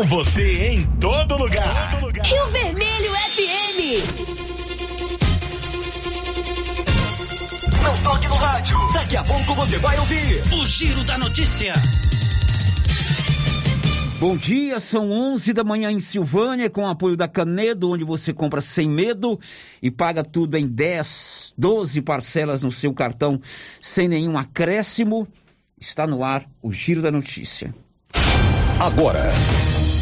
Com você em todo lugar. Rio Vermelho FM. Não toque no rádio. Daqui a pouco você vai ouvir o Giro da Notícia. Bom dia, são 11 da manhã em Silvânia, com apoio da Canedo, onde você compra sem medo e paga tudo em 10, 12 parcelas no seu cartão sem nenhum acréscimo. Está no ar o Giro da Notícia. Agora,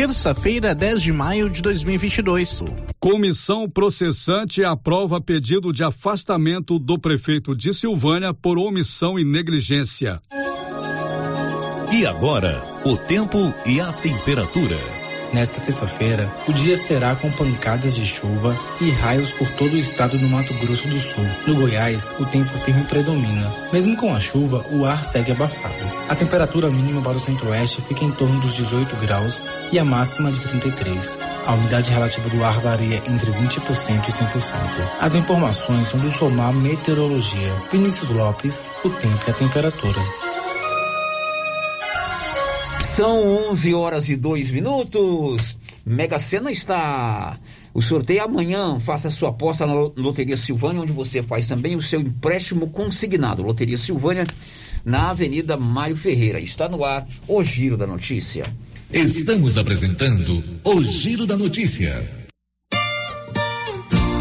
Terça-feira, 10 de maio de 2022. Comissão processante aprova pedido de afastamento do prefeito de Silvânia por omissão e negligência. E agora, o tempo e a temperatura. Nesta terça-feira, o dia será com pancadas de chuva e raios por todo o estado do Mato Grosso do Sul. No Goiás, o tempo firme predomina. Mesmo com a chuva, o ar segue abafado. A temperatura mínima para o centro-oeste fica em torno dos 18 graus e a máxima de 33. A umidade relativa do ar varia entre 20% e 100%. As informações são do Somar Meteorologia. Vinícius Lopes, o tempo e a temperatura. São 11 horas e 2 minutos. Mega Sena está. O sorteio é amanhã. Faça sua aposta na Loteria Silvânia, onde você faz também o seu empréstimo consignado. Loteria Silvânia, na Avenida Mário Ferreira. Está no ar o Giro da Notícia. Estamos apresentando o Giro da Notícia.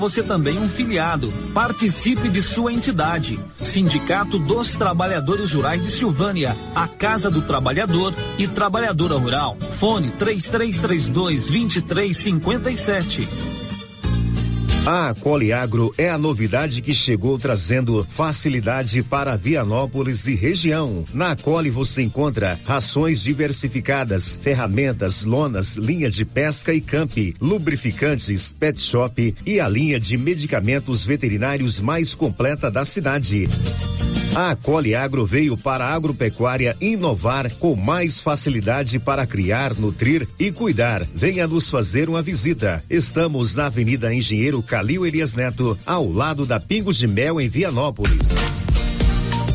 você também um filiado. Participe de sua entidade. Sindicato dos Trabalhadores Rurais de Silvânia, a Casa do Trabalhador e Trabalhadora Rural. Fone 3332 2357. A Coliagro é a novidade que chegou trazendo facilidade para Vianópolis e região. Na Coli você encontra rações diversificadas, ferramentas, lonas, linha de pesca e camp, lubrificantes, pet shop e a linha de medicamentos veterinários mais completa da cidade. A Coli Agro veio para a agropecuária inovar com mais facilidade para criar, nutrir e cuidar. Venha nos fazer uma visita. Estamos na Avenida Engenheiro Calil Elias Neto, ao lado da Pingo de Mel em Vianópolis.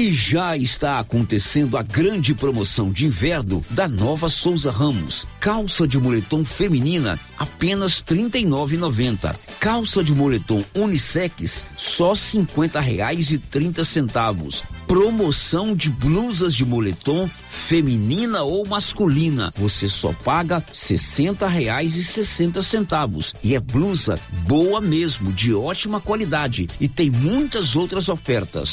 E já está acontecendo a grande promoção de inverno da Nova Souza Ramos. Calça de moletom feminina apenas R$ 39,90. Calça de moletom unissex só 50 reais e 30 centavos. Promoção de blusas de moletom feminina ou masculina. Você só paga 60 reais e 60 centavos. E é blusa boa mesmo, de ótima qualidade. E tem muitas outras ofertas.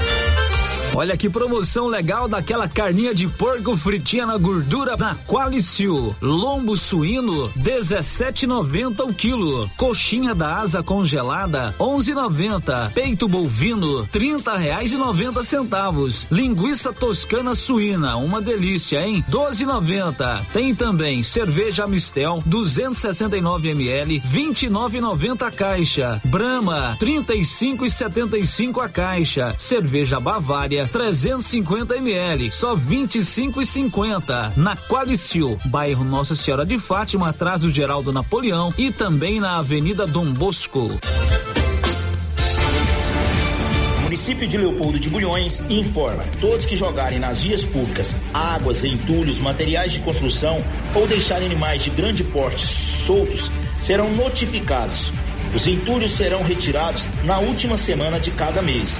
Olha que promoção legal daquela carninha de porco fritinha na gordura na Qualicil. Lombo suíno 17,90 o quilo. Coxinha da asa congelada 11,90. Peito bovino 30 reais e 90 centavos. Linguiça toscana suína, uma delícia, hein? 12,90. Tem também cerveja Mistel 269 ml 29,90 a caixa. Brahma 35,75 a caixa. Cerveja Bavária 350 ml, só 25 e 50 na Qualicil, bairro Nossa Senhora de Fátima, atrás do Geraldo Napoleão e também na Avenida Dom Bosco. município de Leopoldo de Bulhões informa: todos que jogarem nas vias públicas águas, entulhos, materiais de construção ou deixarem animais de grande porte soltos serão notificados. Os entulhos serão retirados na última semana de cada mês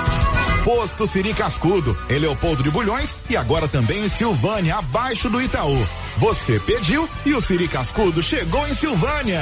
Posto Siri Cascudo, em Leopoldo de Bulhões e agora também em Silvânia, abaixo do Itaú. Você pediu e o Siri Cascudo chegou em Silvânia.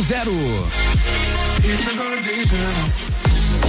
8200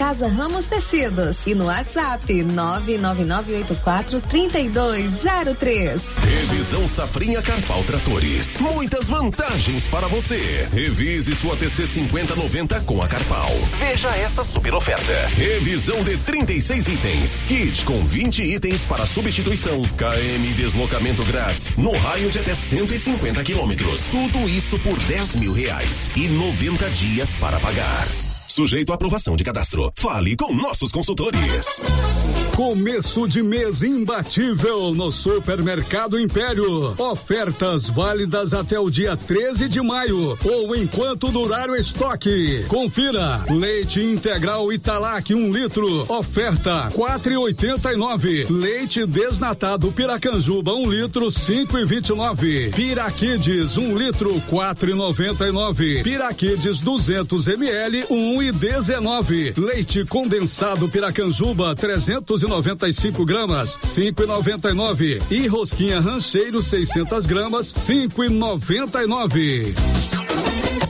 Casa Ramos Tecidos e no WhatsApp 999843203. Revisão Safrinha Carpal Tratores. Muitas vantagens para você. Revise sua TC 5090 com a Carpal. Veja essa super oferta. Revisão de 36 itens. Kit com 20 itens para substituição. KM deslocamento grátis. No raio de até 150 quilômetros. Tudo isso por 10 mil reais. E 90 dias para pagar. Sujeito à aprovação de cadastro. Fale com nossos consultores. Começo de mês imbatível no Supermercado Império. Ofertas válidas até o dia 13 de maio ou enquanto durar o estoque. Confira: leite integral Italac 1 um litro, oferta 4,89. Leite desnatado Piracanjuba 1 um litro 5,29. Piraquides 1 um litro 4,99. Piraquides 200 ml 1 e 19. Leite condensado Piracanjuba 395 gramas 5,99 e rosquinha rancheiro 600 gramas 5,99.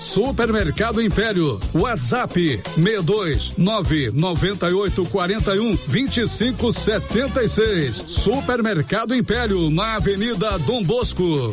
Supermercado Império, WhatsApp 62 998 41 25 76. Supermercado Império, na Avenida Dom Bosco.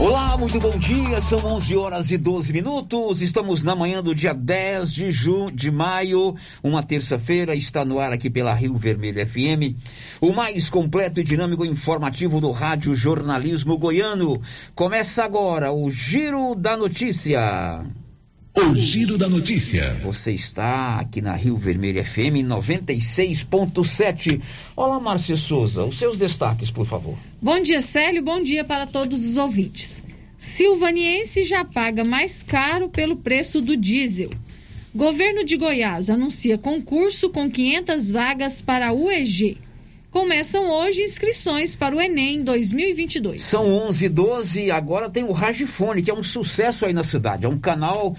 Olá, muito bom dia. São 11 horas e 12 minutos. Estamos na manhã do dia 10 de junho de maio, uma terça-feira. Está no ar aqui pela Rio Vermelho FM, o mais completo e dinâmico informativo do rádio jornalismo goiano. Começa agora o Giro da Notícia. O Giro da Notícia. Você está aqui na Rio Vermelho FM 96.7. Olá, Márcia Souza. Os seus destaques, por favor. Bom dia, Célio. Bom dia para todos os ouvintes. Silvaniense já paga mais caro pelo preço do diesel. Governo de Goiás anuncia concurso com 500 vagas para a UEG. Começam hoje inscrições para o Enem 2022. São 11 e 12 agora tem o Ragifone, que é um sucesso aí na cidade. É um canal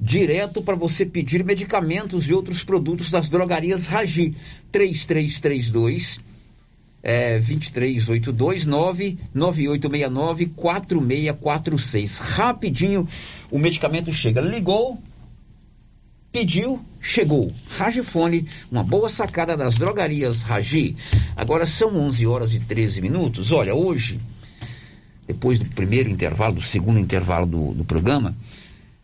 direto para você pedir medicamentos e outros produtos das drogarias Ragi. 3332 é, 2382 99869 4646. Rapidinho o medicamento chega. Ligou, pediu, chegou. Ragifone, uma boa sacada das drogarias Ragi. Agora são 11 horas e 13 minutos. Olha, hoje, depois do primeiro intervalo, do segundo intervalo do, do programa,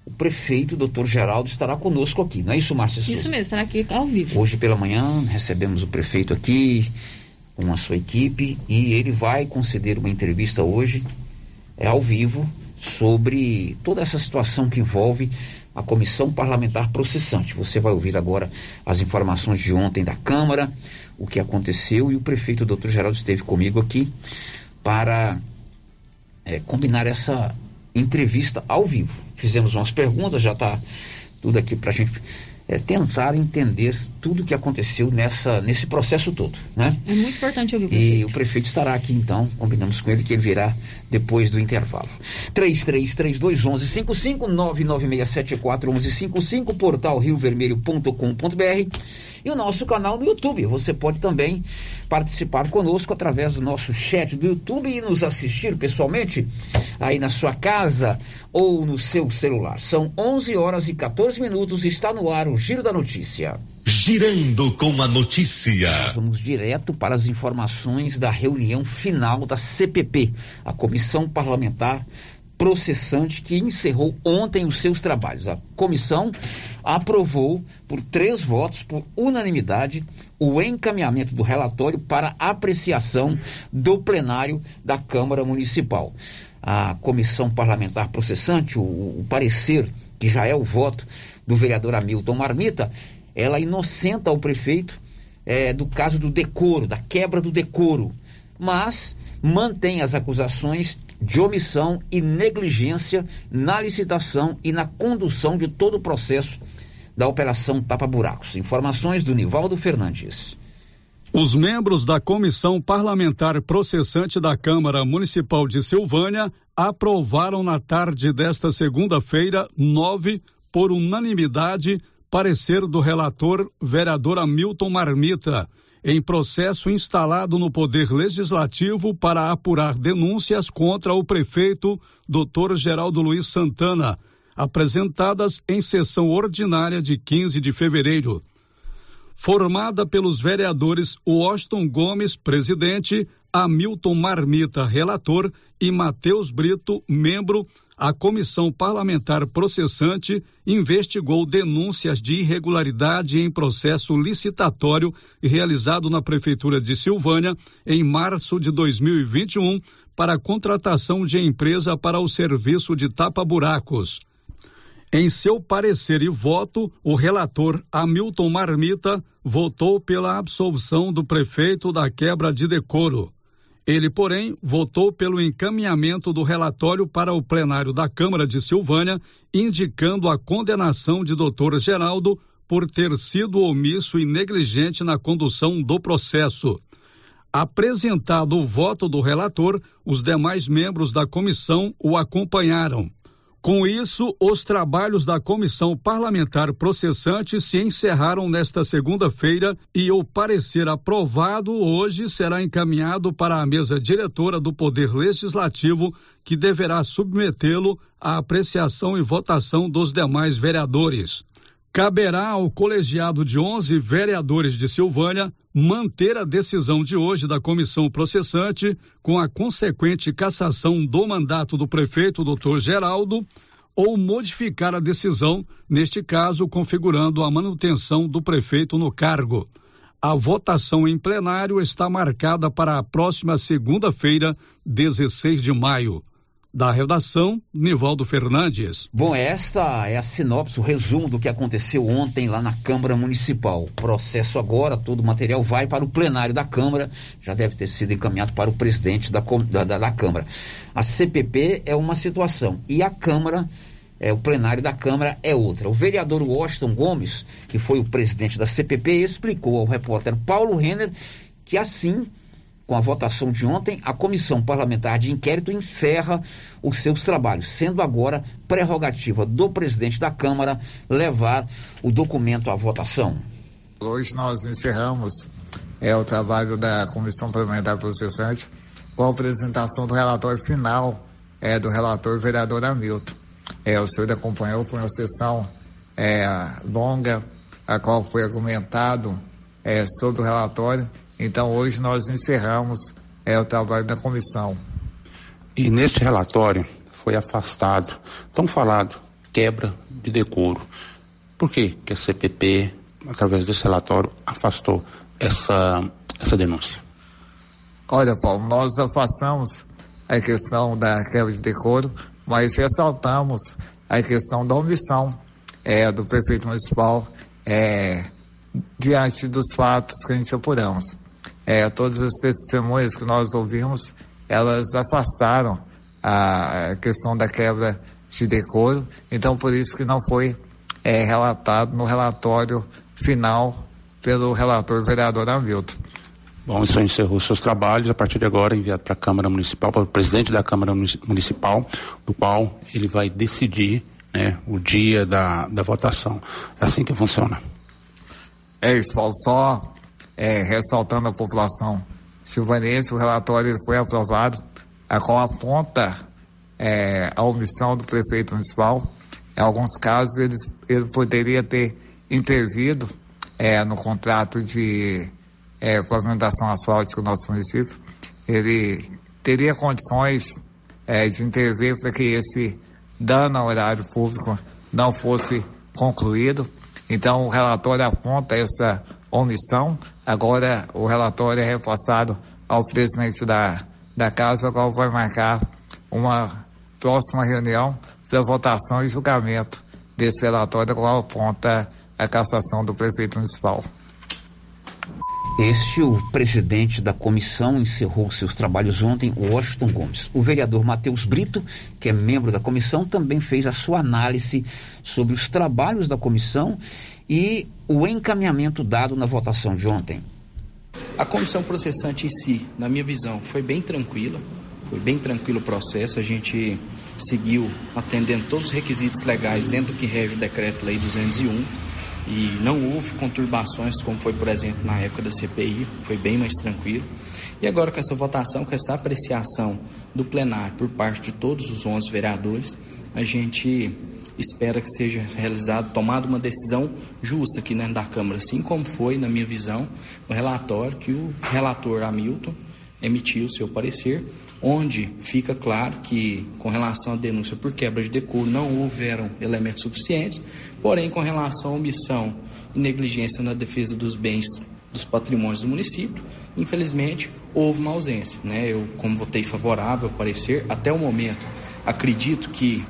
o prefeito, doutor Geraldo, estará conosco aqui. Não é isso, Márcia? Isso mesmo, estará aqui ao vivo. Hoje pela manhã recebemos o prefeito aqui com a sua equipe e ele vai conceder uma entrevista hoje, é ao vivo, sobre toda essa situação que envolve a comissão parlamentar processante. Você vai ouvir agora as informações de ontem da Câmara, o que aconteceu e o prefeito doutor Geraldo esteve comigo aqui para é, combinar essa entrevista ao vivo. Fizemos umas perguntas, já está tudo aqui para a gente é, tentar entender tudo o que aconteceu nessa, nesse processo todo, né? É muito importante ouvir o prefeito. E o prefeito estará aqui então, combinamos com ele que ele virá depois do intervalo. 33321155 996741155 portal riovermelho.com.br e o nosso canal no YouTube. Você pode também participar conosco através do nosso chat do YouTube e nos assistir pessoalmente aí na sua casa ou no seu celular. São 11 horas e 14 minutos está no ar o Giro da Notícia. Girando com a notícia. Vamos direto para as informações da reunião final da CPP, a Comissão Parlamentar processante que encerrou ontem os seus trabalhos. A comissão aprovou por três votos, por unanimidade, o encaminhamento do relatório para apreciação do plenário da Câmara Municipal. A comissão parlamentar processante, o, o parecer, que já é o voto do vereador Hamilton Marmita, ela inocenta o prefeito é, do caso do decoro, da quebra do decoro, mas mantém as acusações de omissão e negligência na licitação e na condução de todo o processo da Operação Tapa Buracos. Informações do Nivaldo Fernandes. Os membros da Comissão Parlamentar Processante da Câmara Municipal de Silvânia aprovaram na tarde desta segunda-feira, nove, por unanimidade, parecer do relator vereador Hamilton Marmita em processo instalado no Poder Legislativo para apurar denúncias contra o prefeito Dr. Geraldo Luiz Santana, apresentadas em sessão ordinária de 15 de fevereiro. Formada pelos vereadores Washington Gomes, presidente, Hamilton Marmita, relator, e Matheus Brito, membro, a comissão parlamentar processante investigou denúncias de irregularidade em processo licitatório realizado na Prefeitura de Silvânia em março de 2021 para a contratação de empresa para o serviço de tapa-buracos. Em seu parecer e voto, o relator Hamilton Marmita votou pela absolução do prefeito da quebra de decoro. Ele, porém, votou pelo encaminhamento do relatório para o plenário da Câmara de Silvânia, indicando a condenação de doutor Geraldo por ter sido omisso e negligente na condução do processo. Apresentado o voto do relator, os demais membros da comissão o acompanharam. Com isso, os trabalhos da comissão parlamentar processante se encerraram nesta segunda-feira e o parecer aprovado hoje será encaminhado para a mesa diretora do Poder Legislativo, que deverá submetê-lo à apreciação e votação dos demais vereadores. Caberá ao colegiado de 11 vereadores de Silvânia manter a decisão de hoje da comissão processante, com a consequente cassação do mandato do prefeito Dr. Geraldo, ou modificar a decisão, neste caso, configurando a manutenção do prefeito no cargo. A votação em plenário está marcada para a próxima segunda-feira, 16 de maio. Da redação, Nivaldo Fernandes. Bom, esta é a sinopse, o resumo do que aconteceu ontem lá na Câmara Municipal. Processo agora, todo o material vai para o plenário da Câmara, já deve ter sido encaminhado para o presidente da, da, da Câmara. A CPP é uma situação e a Câmara, é, o plenário da Câmara é outra. O vereador Washington Gomes, que foi o presidente da CPP, explicou ao repórter Paulo Renner que assim com a votação de ontem, a comissão parlamentar de inquérito encerra os seus trabalhos, sendo agora prerrogativa do presidente da Câmara levar o documento à votação. Hoje nós encerramos é, o trabalho da comissão parlamentar processante com a apresentação do relatório final é, do relator vereador Hamilton. É, o senhor acompanhou com uma sessão é, longa, a qual foi argumentado é, sobre o relatório então, hoje nós encerramos é, o trabalho da comissão. E neste relatório foi afastado, tão falado, quebra de decoro. Por que, que a CPP, através desse relatório, afastou essa, essa denúncia? Olha, Paulo, nós afastamos a questão da quebra de decoro, mas ressaltamos a questão da omissão é, do prefeito municipal é, diante dos fatos que a gente apuramos é, todas as testemunhas que nós ouvimos, elas afastaram a questão da quebra de decoro, então por isso que não foi é, relatado no relatório final pelo relator vereador Hamilton. Bom, isso encerrou seus trabalhos. A partir de agora, enviado para a Câmara Municipal, para o presidente da Câmara Municipal, do qual ele vai decidir né, o dia da, da votação. É assim que funciona. É isso, Paulo. Só é, ressaltando a população silvanense, o relatório foi aprovado, a qual aponta é, a omissão do prefeito municipal. Em alguns casos, ele, ele poderia ter intervido é, no contrato de é, pavimentação asfáltica do nosso município. Ele teria condições é, de intervir para que esse dano ao horário público não fosse concluído. Então, o relatório aponta essa omissão. Agora, o relatório é repassado ao presidente da, da casa, qual vai marcar uma próxima reunião para votação e julgamento desse relatório, qual aponta a cassação do prefeito municipal. Este, o presidente da comissão, encerrou seus trabalhos ontem, Washington Gomes. O vereador Matheus Brito, que é membro da comissão, também fez a sua análise sobre os trabalhos da comissão e o encaminhamento dado na votação de ontem. A comissão processante em si, na minha visão, foi bem tranquila, foi bem tranquilo o processo. A gente seguiu atendendo todos os requisitos legais dentro do que rege o decreto-lei 201 e não houve conturbações como foi, por exemplo, na época da CPI, foi bem mais tranquilo. E agora com essa votação, com essa apreciação do plenário por parte de todos os 11 vereadores, a gente espera que seja realizado, tomada uma decisão justa aqui dentro da Câmara, assim como foi, na minha visão, o relatório que o relator Hamilton emitiu o seu parecer, onde fica claro que, com relação à denúncia por quebra de decoro, não houveram elementos suficientes, porém, com relação à omissão e negligência na defesa dos bens dos patrimônios do município, infelizmente, houve uma ausência. Né? Eu, como votei favorável ao parecer, até o momento, acredito que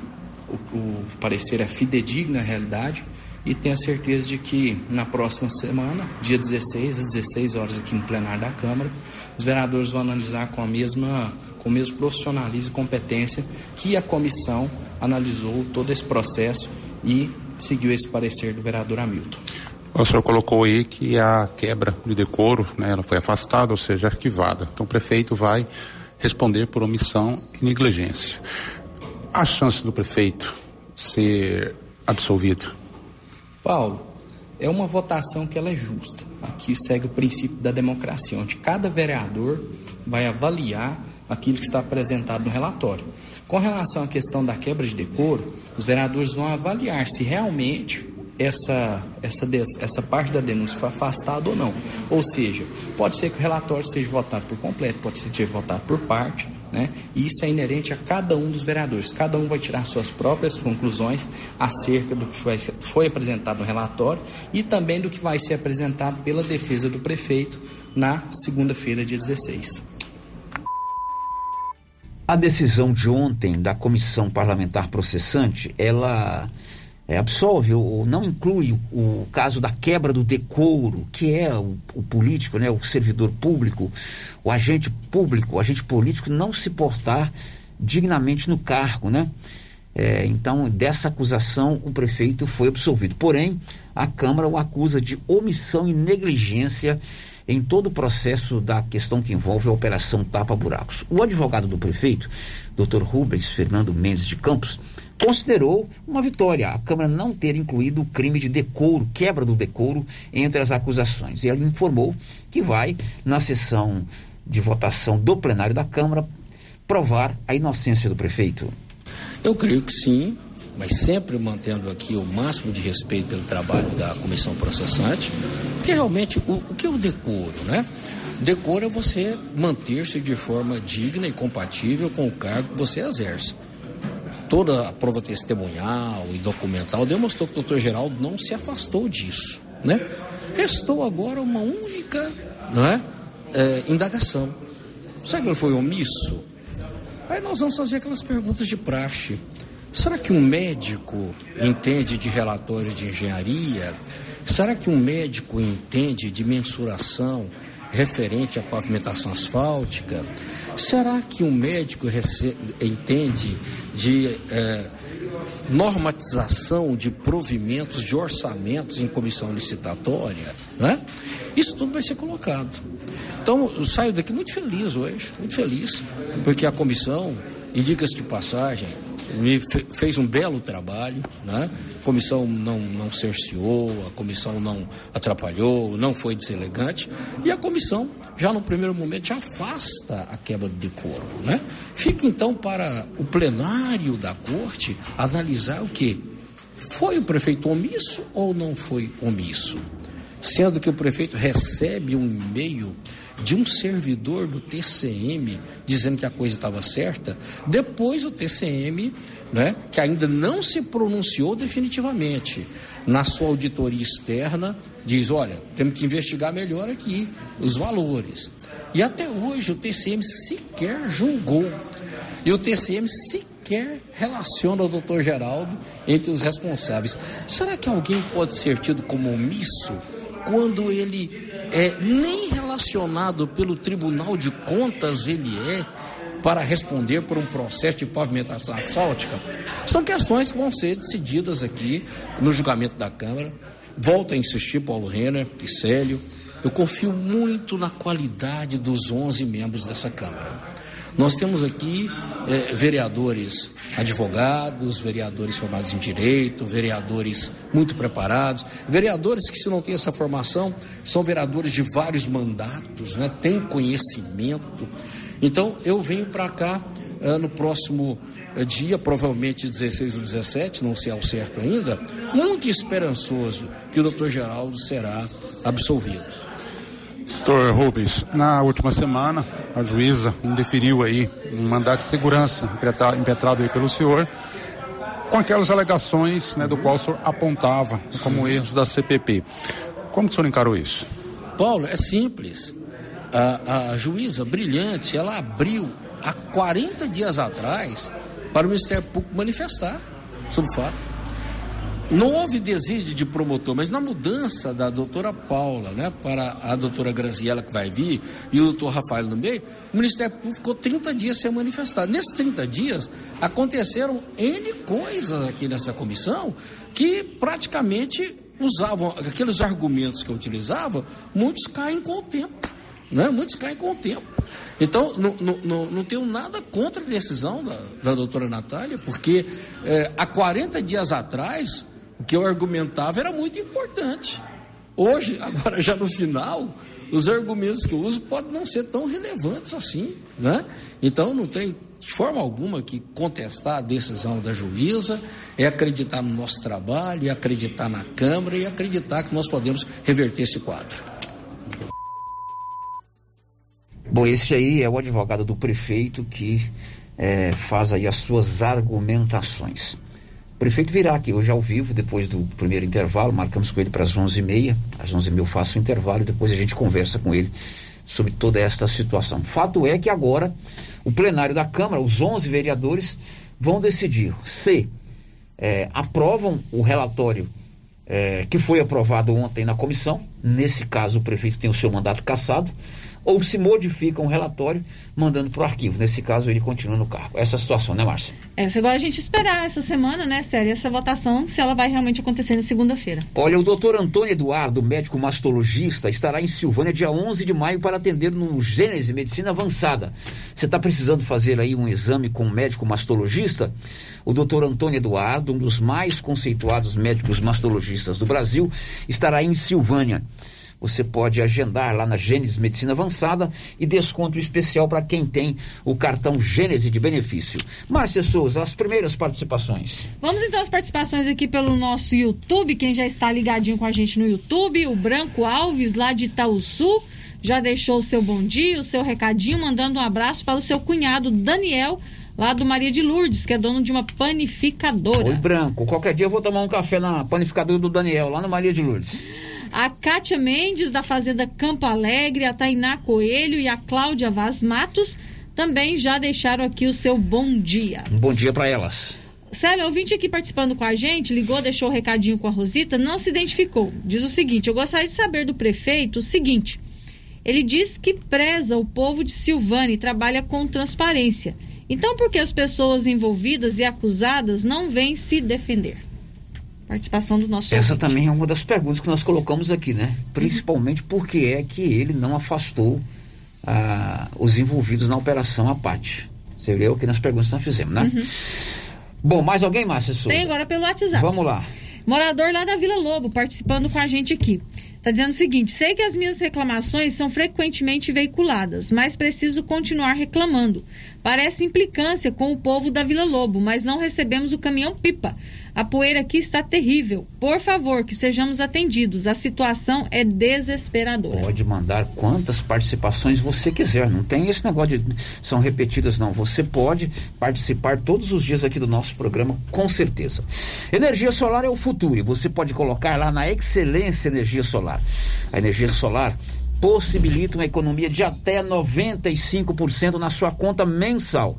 o, o parecer é fidedigno à realidade, e tenho a certeza de que na próxima semana, dia 16, às 16 horas aqui no plenário da Câmara, os vereadores vão analisar com a mesma com o mesmo profissionalismo e competência que a comissão analisou todo esse processo e seguiu esse parecer do vereador Hamilton. O senhor colocou aí que a quebra de decoro, né, ela foi afastada, ou seja, arquivada. Então o prefeito vai responder por omissão e negligência. A chance do prefeito ser absolvido Paulo, é uma votação que ela é justa. Aqui segue o princípio da democracia, onde cada vereador vai avaliar aquilo que está apresentado no relatório. Com relação à questão da quebra de decoro, os vereadores vão avaliar se realmente essa, essa, essa parte da denúncia foi afastada ou não. Ou seja, pode ser que o relatório seja votado por completo, pode ser que seja votado por parte, né? e isso é inerente a cada um dos vereadores. Cada um vai tirar suas próprias conclusões acerca do que foi, foi apresentado no relatório e também do que vai ser apresentado pela defesa do prefeito na segunda-feira, dia 16. A decisão de ontem da comissão parlamentar processante, ela é, absolve ou não inclui o, caso da quebra do decoro, que é o, o, político, né, o servidor público, o agente público, o agente político não se portar dignamente no cargo, né? É, então, dessa acusação, o prefeito foi absolvido. Porém, a Câmara o acusa de omissão e negligência em todo o processo da questão que envolve a Operação Tapa Buracos. O advogado do prefeito, Dr. Rubens Fernando Mendes de Campos, considerou uma vitória a Câmara não ter incluído o crime de decoro, quebra do decoro, entre as acusações. E ele informou que vai, na sessão de votação do plenário da Câmara, provar a inocência do prefeito. Eu creio que sim, mas sempre mantendo aqui o máximo de respeito pelo trabalho da comissão processante, porque realmente o, o que é o decoro, né? Decoro é você manter-se de forma digna e compatível com o cargo que você exerce toda a prova testemunhal e documental demonstrou que o doutor Geraldo não se afastou disso, né? Restou agora uma única, não é, indagação. Será que ele foi omisso? Aí nós vamos fazer aquelas perguntas de praxe. Será que um médico entende de relatório de engenharia? Será que um médico entende de mensuração referente à pavimentação asfáltica? Será que um médico entende de é, normatização de provimentos, de orçamentos em comissão licitatória, né? Isso tudo vai ser colocado. Então, eu saio daqui muito feliz hoje, muito feliz, porque a comissão, e dicas de passagem, me fez um belo trabalho, né? A comissão não, não cerceou, a comissão não atrapalhou, não foi deselegante, e a comissão, já no primeiro momento, já afasta a quebra de decoro, né? Fica então para o plenário da corte analisar o que? Foi o prefeito omisso ou não foi omisso? Sendo que o prefeito recebe um e-mail de um servidor do TCM dizendo que a coisa estava certa, depois o TCM, né, que ainda não se pronunciou definitivamente, na sua auditoria externa, diz: olha, temos que investigar melhor aqui os valores. E até hoje o TCM sequer julgou. E o TCM sequer relaciona o doutor Geraldo entre os responsáveis. Será que alguém pode ser tido como omisso quando ele é nem relacionado pelo Tribunal de Contas ele é para responder por um processo de pavimentação asfáltica, são questões que vão ser decididas aqui no julgamento da Câmara. Volto a insistir, Paulo Renner e eu confio muito na qualidade dos 11 membros dessa Câmara. Nós temos aqui é, vereadores advogados, vereadores formados em direito, vereadores muito preparados, vereadores que, se não têm essa formação, são vereadores de vários mandatos, né? têm conhecimento. Então, eu venho para cá uh, no próximo uh, dia, provavelmente 16 ou 17, não sei ao certo ainda, muito esperançoso que o doutor Geraldo será absolvido. Doutor Rubens, na última semana, a juíza indeferiu aí um mandato de segurança impetrado aí pelo senhor, com aquelas alegações né, do qual o senhor apontava como erros da CPP. Como o senhor encarou isso? Paulo, é simples. A, a juíza brilhante, ela abriu há 40 dias atrás para o Ministério Público manifestar sobre o fato. Não houve desídio de promotor, mas na mudança da doutora Paula, né, para a doutora Graziela que vai vir e o doutor Rafael no meio, o Ministério Público ficou 30 dias sem manifestar. Nesses 30 dias, aconteceram N coisas aqui nessa comissão que praticamente usavam aqueles argumentos que eu utilizava, muitos caem com o tempo. Né? Muitos caem com o tempo. Então, não, não, não tenho nada contra a decisão da, da doutora Natália, porque é, há 40 dias atrás o que eu argumentava era muito importante. Hoje, agora já no final, os argumentos que eu uso podem não ser tão relevantes assim, né? Então não tem de forma alguma que contestar a decisão da juíza, é acreditar no nosso trabalho, é acreditar na Câmara e acreditar que nós podemos reverter esse quadro. Bom, esse aí é o advogado do prefeito que é, faz aí as suas argumentações. O prefeito virá aqui hoje ao vivo, depois do primeiro intervalo, marcamos com ele para as 11h30. Às 11h30 eu faço o intervalo e depois a gente conversa com ele sobre toda esta situação. Fato é que agora o plenário da Câmara, os 11 vereadores, vão decidir se é, aprovam o relatório é, que foi aprovado ontem na comissão. Nesse caso, o prefeito tem o seu mandato cassado ou se modifica um relatório mandando para o arquivo. Nesse caso, ele continua no cargo. Essa é situação, né, Márcia? Essa agora a gente esperar essa semana, né, Sério, essa votação, se ela vai realmente acontecer na segunda-feira. Olha, o doutor Antônio Eduardo, médico mastologista, estará em Silvânia dia 11 de maio para atender no Gênese Medicina Avançada. Você está precisando fazer aí um exame com um médico mastologista? O doutor Antônio Eduardo, um dos mais conceituados médicos mastologistas do Brasil, estará em Silvânia. Você pode agendar lá na Gênesis Medicina Avançada e desconto especial para quem tem o cartão Gênesis de benefício. Márcia Souza, as primeiras participações. Vamos então às participações aqui pelo nosso YouTube, quem já está ligadinho com a gente no YouTube, o Branco Alves, lá de Itaúsu, já deixou o seu bom dia, o seu recadinho, mandando um abraço para o seu cunhado Daniel, lá do Maria de Lourdes, que é dono de uma panificadora. Oi, Branco. Qualquer dia eu vou tomar um café na panificadora do Daniel, lá no Maria de Lourdes. A Kátia Mendes, da Fazenda Campo Alegre, a Tainá Coelho e a Cláudia Vaz Matos também já deixaram aqui o seu bom dia. Um bom dia para elas. Célio, ouvinte aqui participando com a gente, ligou, deixou o um recadinho com a Rosita, não se identificou. Diz o seguinte: eu gostaria de saber do prefeito o seguinte. Ele diz que preza o povo de Silvânia e trabalha com transparência. Então, por que as pessoas envolvidas e acusadas não vêm se defender? Participação do nosso Essa ouvinte. também é uma das perguntas que nós colocamos aqui, né? Principalmente por que é que ele não afastou ah, os envolvidos na operação Apate. Você leu aqui nas perguntas que nós fizemos, né? Bom, mais alguém, Márcia Souza? Tem agora pelo WhatsApp. Vamos lá. Morador lá da Vila Lobo, participando com a gente aqui. Tá dizendo o seguinte: sei que as minhas reclamações são frequentemente veiculadas, mas preciso continuar reclamando. Parece implicância com o povo da Vila Lobo, mas não recebemos o caminhão pipa. A poeira aqui está terrível. Por favor, que sejamos atendidos. A situação é desesperadora. Pode mandar quantas participações você quiser. Não tem esse negócio de são repetidas, não. Você pode participar todos os dias aqui do nosso programa, com certeza. Energia solar é o futuro e você pode colocar lá na Excelência Energia Solar. A energia solar possibilita uma economia de até 95% na sua conta mensal.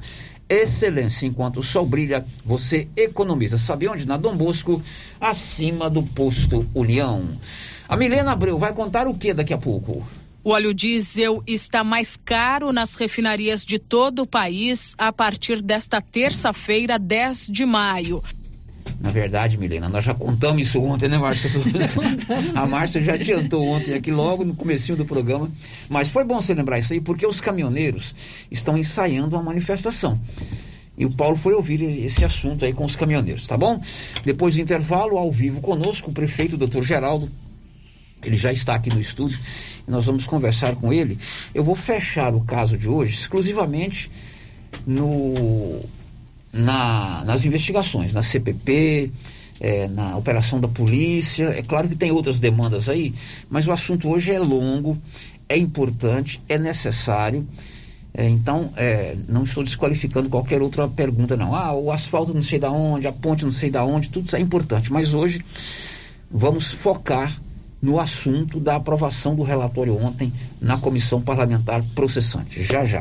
Excelência, enquanto o sol brilha, você economiza. Sabe onde? Na Dom Bosco, acima do posto União. A Milena Abreu vai contar o que daqui a pouco? O óleo diesel está mais caro nas refinarias de todo o país a partir desta terça-feira, 10 de maio. Na verdade, Milena, nós já contamos isso ontem, né, Márcia? A Márcia já adiantou ontem aqui logo no comecinho do programa. Mas foi bom você lembrar isso aí, porque os caminhoneiros estão ensaiando uma manifestação. E o Paulo foi ouvir esse assunto aí com os caminhoneiros, tá bom? Depois do intervalo, ao vivo conosco, o prefeito doutor Geraldo. Ele já está aqui no estúdio e nós vamos conversar com ele. Eu vou fechar o caso de hoje exclusivamente no na, nas investigações, na CPP, é, na operação da polícia. É claro que tem outras demandas aí, mas o assunto hoje é longo, é importante, é necessário. É, então, é, não estou desqualificando qualquer outra pergunta, não. Ah, o asfalto não sei da onde, a ponte não sei da onde, tudo isso é importante. Mas hoje vamos focar no assunto da aprovação do relatório ontem na comissão parlamentar processante. Já já.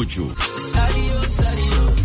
casamix.útil.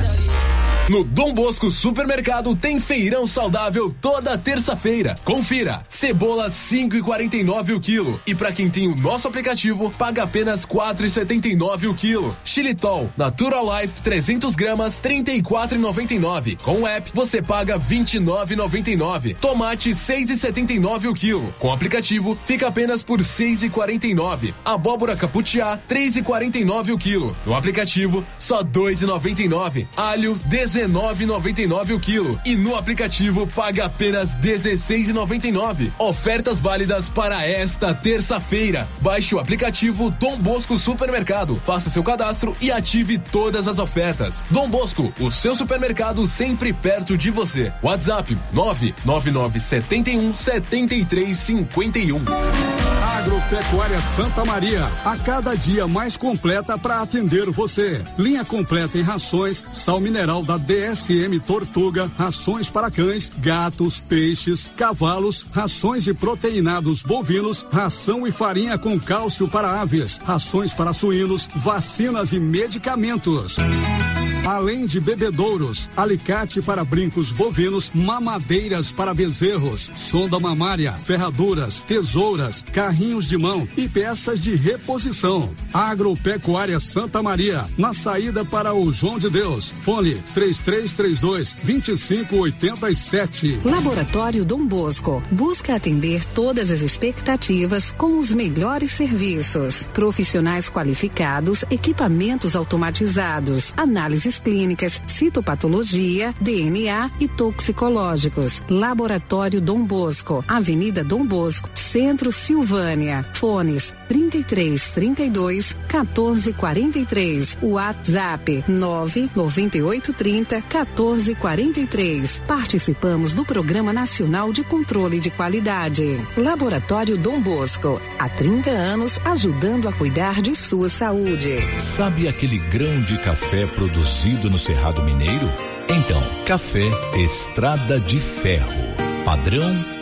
No Dom Bosco Supermercado tem feirão saudável toda terça-feira. Confira. Cebola 5,49 o quilo. E para quem tem o nosso aplicativo, paga apenas 4,79 o quilo. Xilitol Natural Life 300 gramas 34,99. Com o app você paga 29,99. Tomate 6,79 o quilo. Com o aplicativo fica apenas por 6,49. Abóbora caputiá 3,49 o quilo. No aplicativo só 2,99. Alho 19,99 o quilo e no aplicativo paga apenas 16,99. Ofertas válidas para esta terça-feira. Baixe o aplicativo Dom Bosco Supermercado, faça seu cadastro e ative todas as ofertas. Dom Bosco, o seu supermercado sempre perto de você. WhatsApp 99971 7351. Agropecuária Santa Maria, a cada dia mais completa para atender você. Linha completa em rações, sal mineral da DSM Tortuga, rações para cães, gatos, peixes, cavalos, rações de proteinados bovinos, ração e farinha com cálcio para aves, rações para suínos, vacinas e medicamentos. Além de bebedouros, alicate para brincos bovinos, mamadeiras para bezerros, sonda mamária, ferraduras, tesouras, carrinhos de mão e peças de reposição. Agropecuária Santa Maria, na saída para o João de Deus. Fone 3332 2587. Laboratório Dom Bosco busca atender todas as expectativas com os melhores serviços. Profissionais qualificados, equipamentos automatizados, análises clínicas, citopatologia, DNA e toxicológicos. Laboratório Dom Bosco, Avenida Dom Bosco, Centro Silvânia. Fones 33 32 14 43. WhatsApp 9 98 30 14 43. Participamos do Programa Nacional de Controle de Qualidade. Laboratório Dom Bosco. Há 30 anos ajudando a cuidar de sua saúde. Sabe aquele grão de café produzido no Cerrado Mineiro? Então, café Estrada de Ferro. Padrão,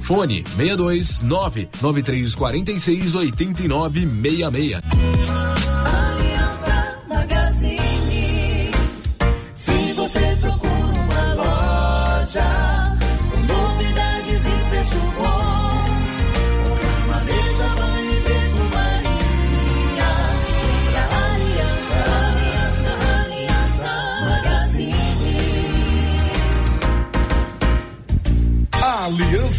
Fone 62 99346 8966.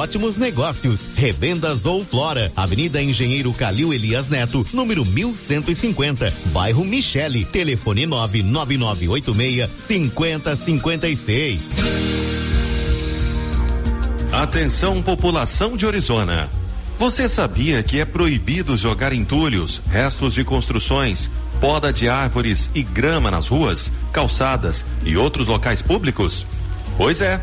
ótimos negócios. Revendas ou Flora, Avenida Engenheiro Calil Elias Neto, número 1150, bairro Michele, telefone 99986 5056. Atenção população de Orizona. Você sabia que é proibido jogar entulhos, restos de construções, poda de árvores e grama nas ruas, calçadas e outros locais públicos? Pois é.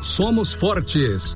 somos fortes.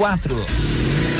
quatro.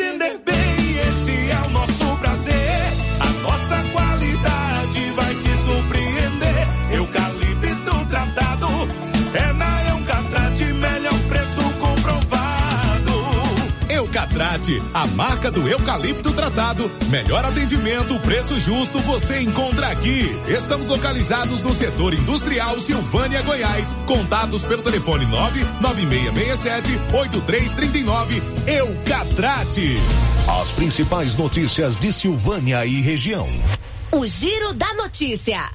te atender A marca do eucalipto tratado. Melhor atendimento, preço justo, você encontra aqui. Estamos localizados no setor industrial Silvânia, Goiás. Contatos pelo telefone 99667-8339. Eucatrate. As principais notícias de Silvânia e região. O Giro da Notícia.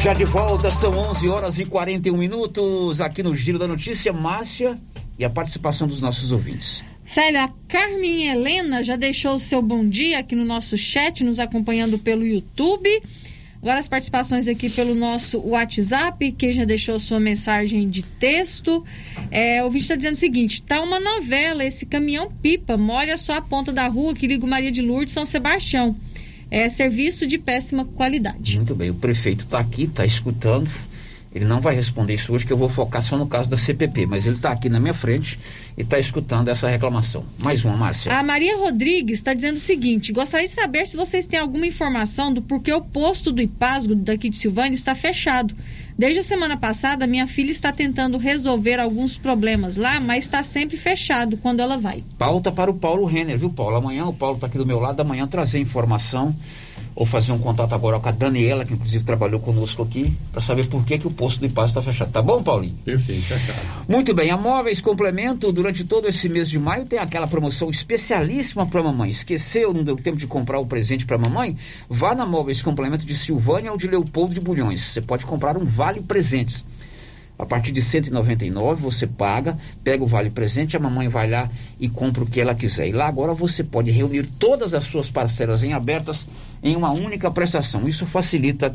Já de volta, são 11 horas e 41 minutos aqui no Giro da Notícia. Márcia e a participação dos nossos ouvintes. Célia, a Carmen Helena já deixou o seu bom dia aqui no nosso chat, nos acompanhando pelo YouTube. Agora as participações aqui pelo nosso WhatsApp, quem já deixou sua mensagem de texto. É, o ouvinte está dizendo o seguinte: tá uma novela esse caminhão pipa, molha só a ponta da rua que liga o Maria de Lourdes São Sebastião. É serviço de péssima qualidade. Muito bem, o prefeito está aqui, está escutando. Ele não vai responder isso hoje, que eu vou focar só no caso da CPP, mas ele está aqui na minha frente e está escutando essa reclamação. Mais uma, Márcia. A Maria Rodrigues está dizendo o seguinte: gostaria de saber se vocês têm alguma informação do porquê o posto do Ipasgo daqui de Silvânia está fechado. Desde a semana passada, minha filha está tentando resolver alguns problemas lá, mas está sempre fechado quando ela vai. Pauta para o Paulo Renner, viu, Paulo? Amanhã o Paulo está aqui do meu lado, amanhã trazer informação ou fazer um contato agora com a Daniela, que inclusive trabalhou conosco aqui, para saber por que, que o posto do Ipasso está fechado. Tá bom, Paulinho? Perfeito, fechado. Muito bem, a Móveis Complemento, durante todo esse mês de maio, tem aquela promoção especialíssima para mamãe. Esqueceu, não deu tempo de comprar o presente para mamãe? Vá na Móveis Complemento de Silvânia ou de Leopoldo de Bulhões. Você pode comprar um vale presentes. A partir de 199 você paga, pega o vale presente, a mamãe vai lá e compra o que ela quiser. E lá agora você pode reunir todas as suas parcelas em abertas em uma única prestação. Isso facilita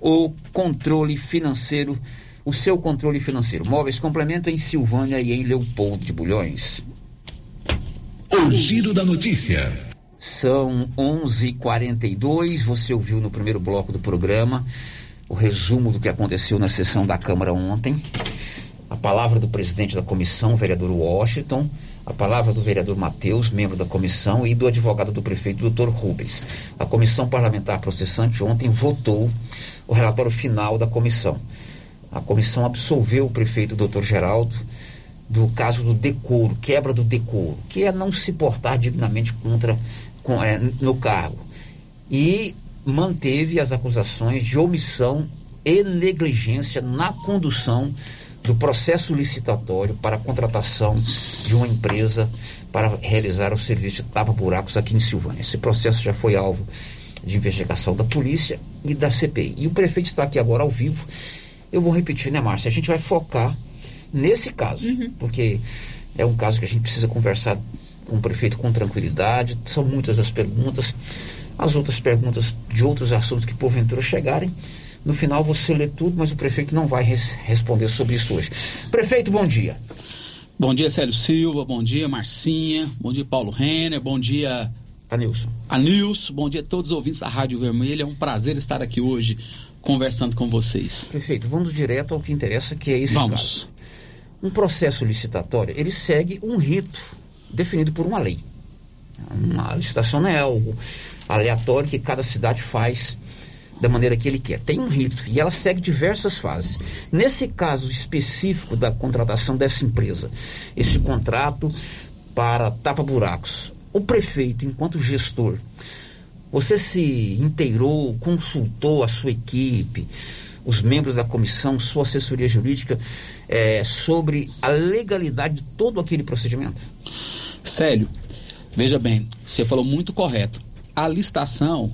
o controle financeiro, o seu controle financeiro. Móveis complemento em Silvânia e em Leopoldo de Bulhões. O giro da notícia. São 11:42. Você ouviu no primeiro bloco do programa o resumo do que aconteceu na sessão da Câmara ontem. A palavra do presidente da comissão, vereador Washington, a palavra do vereador Matheus, membro da comissão, e do advogado do prefeito, doutor Rubens. A comissão parlamentar processante ontem votou o relatório final da comissão. A comissão absolveu o prefeito, doutor Geraldo, do caso do decoro, quebra do decoro, que é não se portar dignamente contra com, é, no cargo. E manteve as acusações de omissão e negligência na condução do processo licitatório para a contratação de uma empresa para realizar o serviço de tapa-buracos aqui em Silvânia. Esse processo já foi alvo de investigação da polícia e da CPI. E o prefeito está aqui agora ao vivo Eu vou repetir, né, Márcia? A gente vai focar nesse caso, porque é um caso que a gente precisa conversar com o prefeito com tranquilidade. São muitas as perguntas. As outras perguntas de outros assuntos que porventura chegarem. No final você lê tudo, mas o prefeito não vai res responder sobre isso hoje. Prefeito, bom dia. Bom dia, Célio Silva. Bom dia, Marcinha. Bom dia, Paulo Renner. Bom dia, Anilson. Anilson. Bom dia a todos os ouvintes da Rádio Vermelha. É um prazer estar aqui hoje conversando com vocês. Prefeito, vamos direto ao que interessa, que é esse Vamos. caso. Um processo licitatório, ele segue um rito definido por uma lei. Uma licitação não é algo aleatório que cada cidade faz da maneira que ele quer. Tem um rito e ela segue diversas fases. Nesse caso específico da contratação dessa empresa, esse contrato para tapa-buracos, o prefeito, enquanto gestor, você se inteirou, consultou a sua equipe, os membros da comissão, sua assessoria jurídica, eh, sobre a legalidade de todo aquele procedimento? Célio, veja bem, você falou muito correto. A licitação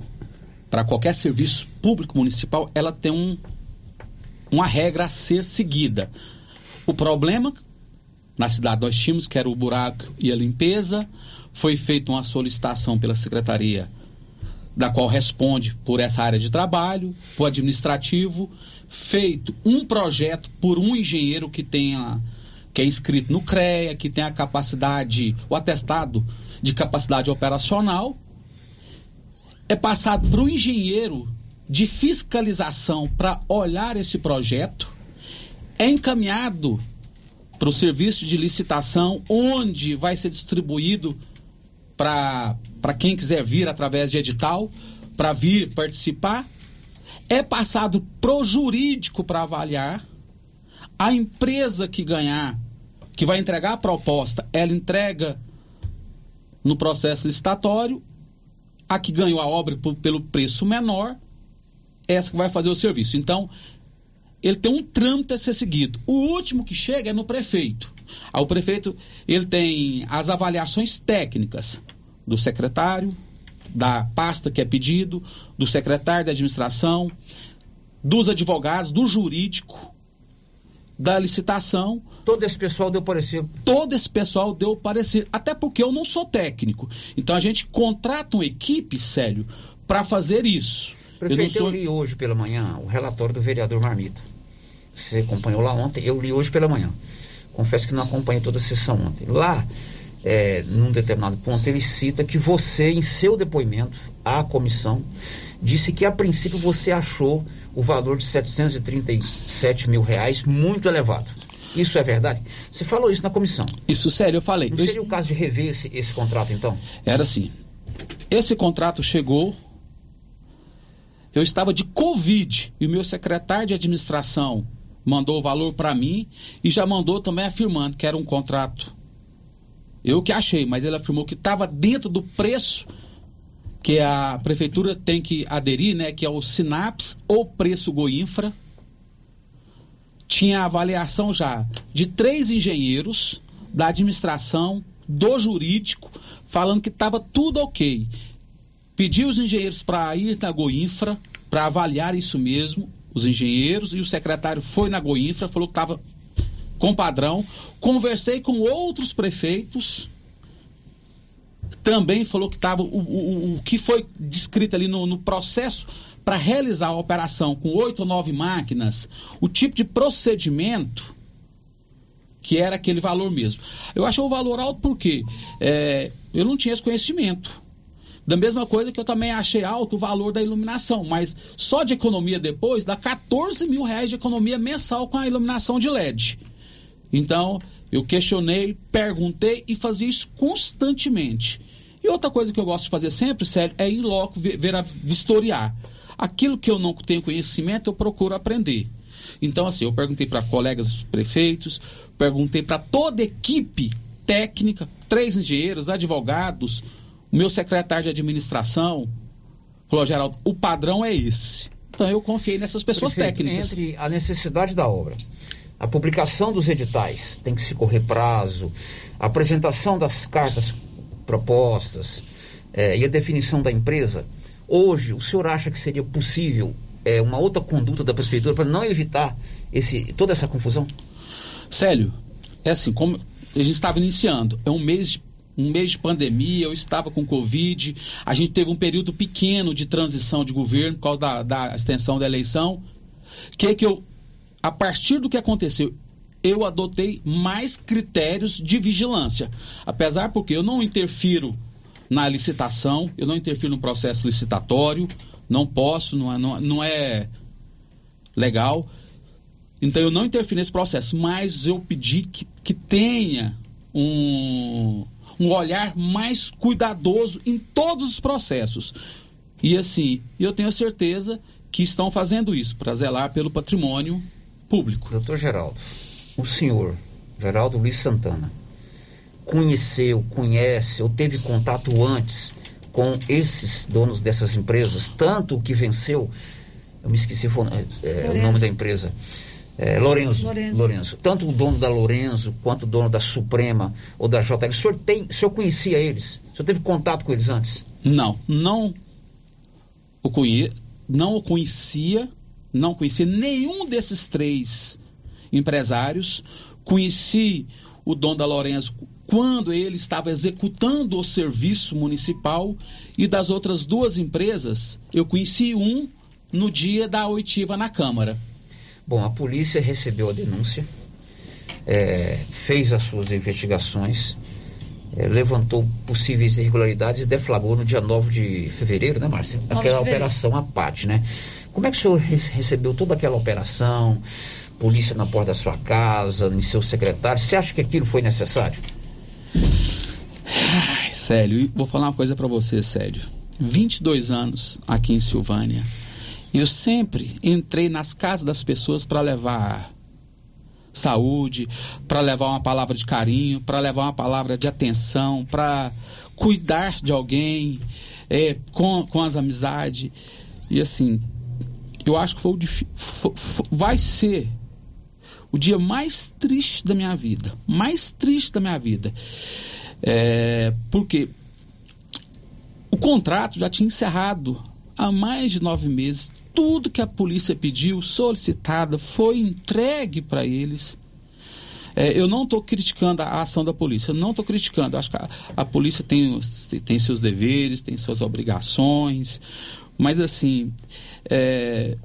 para qualquer serviço público municipal, ela tem um, uma regra a ser seguida. O problema na cidade nós tínhamos que era o buraco e a limpeza, foi feita uma solicitação pela secretaria da qual responde por essa área de trabalho, por administrativo, feito um projeto por um engenheiro que tenha que é inscrito no CREA, que tem a capacidade, o atestado de capacidade operacional, é passado para o engenheiro de fiscalização para olhar esse projeto, é encaminhado para o serviço de licitação, onde vai ser distribuído para quem quiser vir através de edital, para vir participar. É passado pro jurídico para avaliar. A empresa que ganhar, que vai entregar a proposta, ela entrega no processo licitatório. A que ganhou a obra por- pelo preço menor, essa que vai fazer o serviço. Então, ele tem um trâmite a ser seguido. O último que chega é no prefeito. O prefeito ele tem as avaliações técnicas do secretário, da pasta que é pedido, do secretário de administração, dos advogados, do jurídico, da licitação. Todo esse pessoal deu parecer. Todo esse pessoal deu parecer. Até porque eu não sou técnico. Então a gente contrata uma equipe, Célio, para fazer isso. Eu não Prefeito, eu, sou... li hoje pela manhã o relatório do vereador Marmita. Você acompanhou lá ontem, eu li hoje pela manhã. Confesso que não acompanhei toda a sessão ontem. Lá, é, num determinado ponto, ele cita que você, em seu depoimento à comissão, disse que a princípio você achou o valor de 737 mil reais muito elevado. Isso é verdade? Você falou isso na comissão. Isso, sério, eu falei. Não Eu seria o caso de rever esse, esse contrato, então? Era assim. Esse contrato chegou. Eu estava de Covid e o meu secretário de administração mandou o valor para mim e já mandou também afirmando que era um contrato. Eu que achei, mas ele afirmou que estava dentro do preço que a prefeitura tem que aderir, né, que é o Sinaps ou preço Goinfra. Tinha avaliação já de três engenheiros da administração, do jurídico, falando que estava tudo ok. Pedi os engenheiros para ir na Goinfra para avaliar isso mesmo, os engenheiros, e o secretário foi na Goinfra, falou que estava com padrão. Conversei com outros prefeitos, também falou que estava o, o, o que foi descrito ali no, no processo para realizar a operação com oito ou nove máquinas, o tipo de procedimento que era aquele valor mesmo. Eu achei o valor alto porque é, eu não tinha esse conhecimento. Da mesma coisa que eu também achei alto o valor da iluminação, mas só de economia depois dá 14 mil reais de economia mensal com a iluminação de LED. Então, eu questionei, perguntei e fazia isso constantemente. E outra coisa que eu gosto de fazer sempre, sério, é ir logo ver, ver a, vistoriar. Aquilo que eu não tenho conhecimento, eu procuro aprender. Então, assim, eu perguntei para colegas prefeitos, perguntei para toda a equipe técnica, três engenheiros, advogados, o meu secretário de administração, falou, Geraldo, o padrão é esse. Então eu confiei nessas pessoas Prefeito, técnicas. Entre a necessidade da obra, a publicação dos editais, tem que se correr prazo, a apresentação das cartas propostas eh, e a definição da empresa, hoje o senhor acha que seria possível é, uma outra conduta da prefeitura para não evitar esse, toda essa confusão? Célio, é assim, como a gente estava iniciando, é um mês de um mês de pandemia, eu estava com Covid, a gente teve um período pequeno de transição de governo por causa da, da extensão da eleição. Que que eu, a partir do que aconteceu, eu adotei mais critérios de vigilância. Apesar porque eu não interfiro na licitação, eu não interfiro no processo licitatório, não posso, não é, não, não é legal. Então eu não interfiro nesse processo, mas eu pedi que, que tenha um, um olhar mais cuidadoso em todos os processos. E assim, eu tenho certeza que estão fazendo isso para zelar pelo patrimônio público. Doutor Geraldo, o senhor, Geraldo Luiz Santana, conheceu, conhece ou teve contato antes com esses donos dessas empresas, tanto o que venceu, eu me esqueci é, o nome da empresa, é, Lorenzo, Lorenzo. Lorenzo. Tanto o dono da Lorenzo quanto o dono da Suprema ou da JL. O senhor, tem, o senhor conhecia eles? O senhor teve contato com eles antes? Não, não o, conhe, não o conhecia, não conhecia nenhum desses três empresários. Conheci o dono da Lorenzo quando ele estava executando o serviço municipal e das outras duas empresas, eu conheci um no dia da oitiva na Câmara. Bom, a polícia recebeu a denúncia, é, fez as suas investigações, é, levantou possíveis irregularidades e deflagrou no dia 9 de fevereiro, né, Márcia? Aquela operação APAT, né? Como é que o senhor recebeu toda aquela operação? Polícia na porta da sua casa, em seu secretário. Você acha que aquilo foi necessário? Célio, vou falar uma coisa para você, Célio. 22 anos aqui em Silvânia eu sempre entrei nas casas das pessoas para levar saúde, para levar uma palavra de carinho, para levar uma palavra de atenção, para cuidar de alguém é, com, com as amizades. E assim, eu acho que foi foi, vai ser o dia mais triste da minha vida. Mais triste da minha vida. É, porque o contrato já tinha encerrado há mais de nove meses tudo que a polícia pediu, solicitada, foi entregue para eles. É, eu não estou criticando a ação da polícia, eu não estou criticando. Acho que a, a, polícia tem, tem seus deveres, tem suas obrigações, mas assim, é,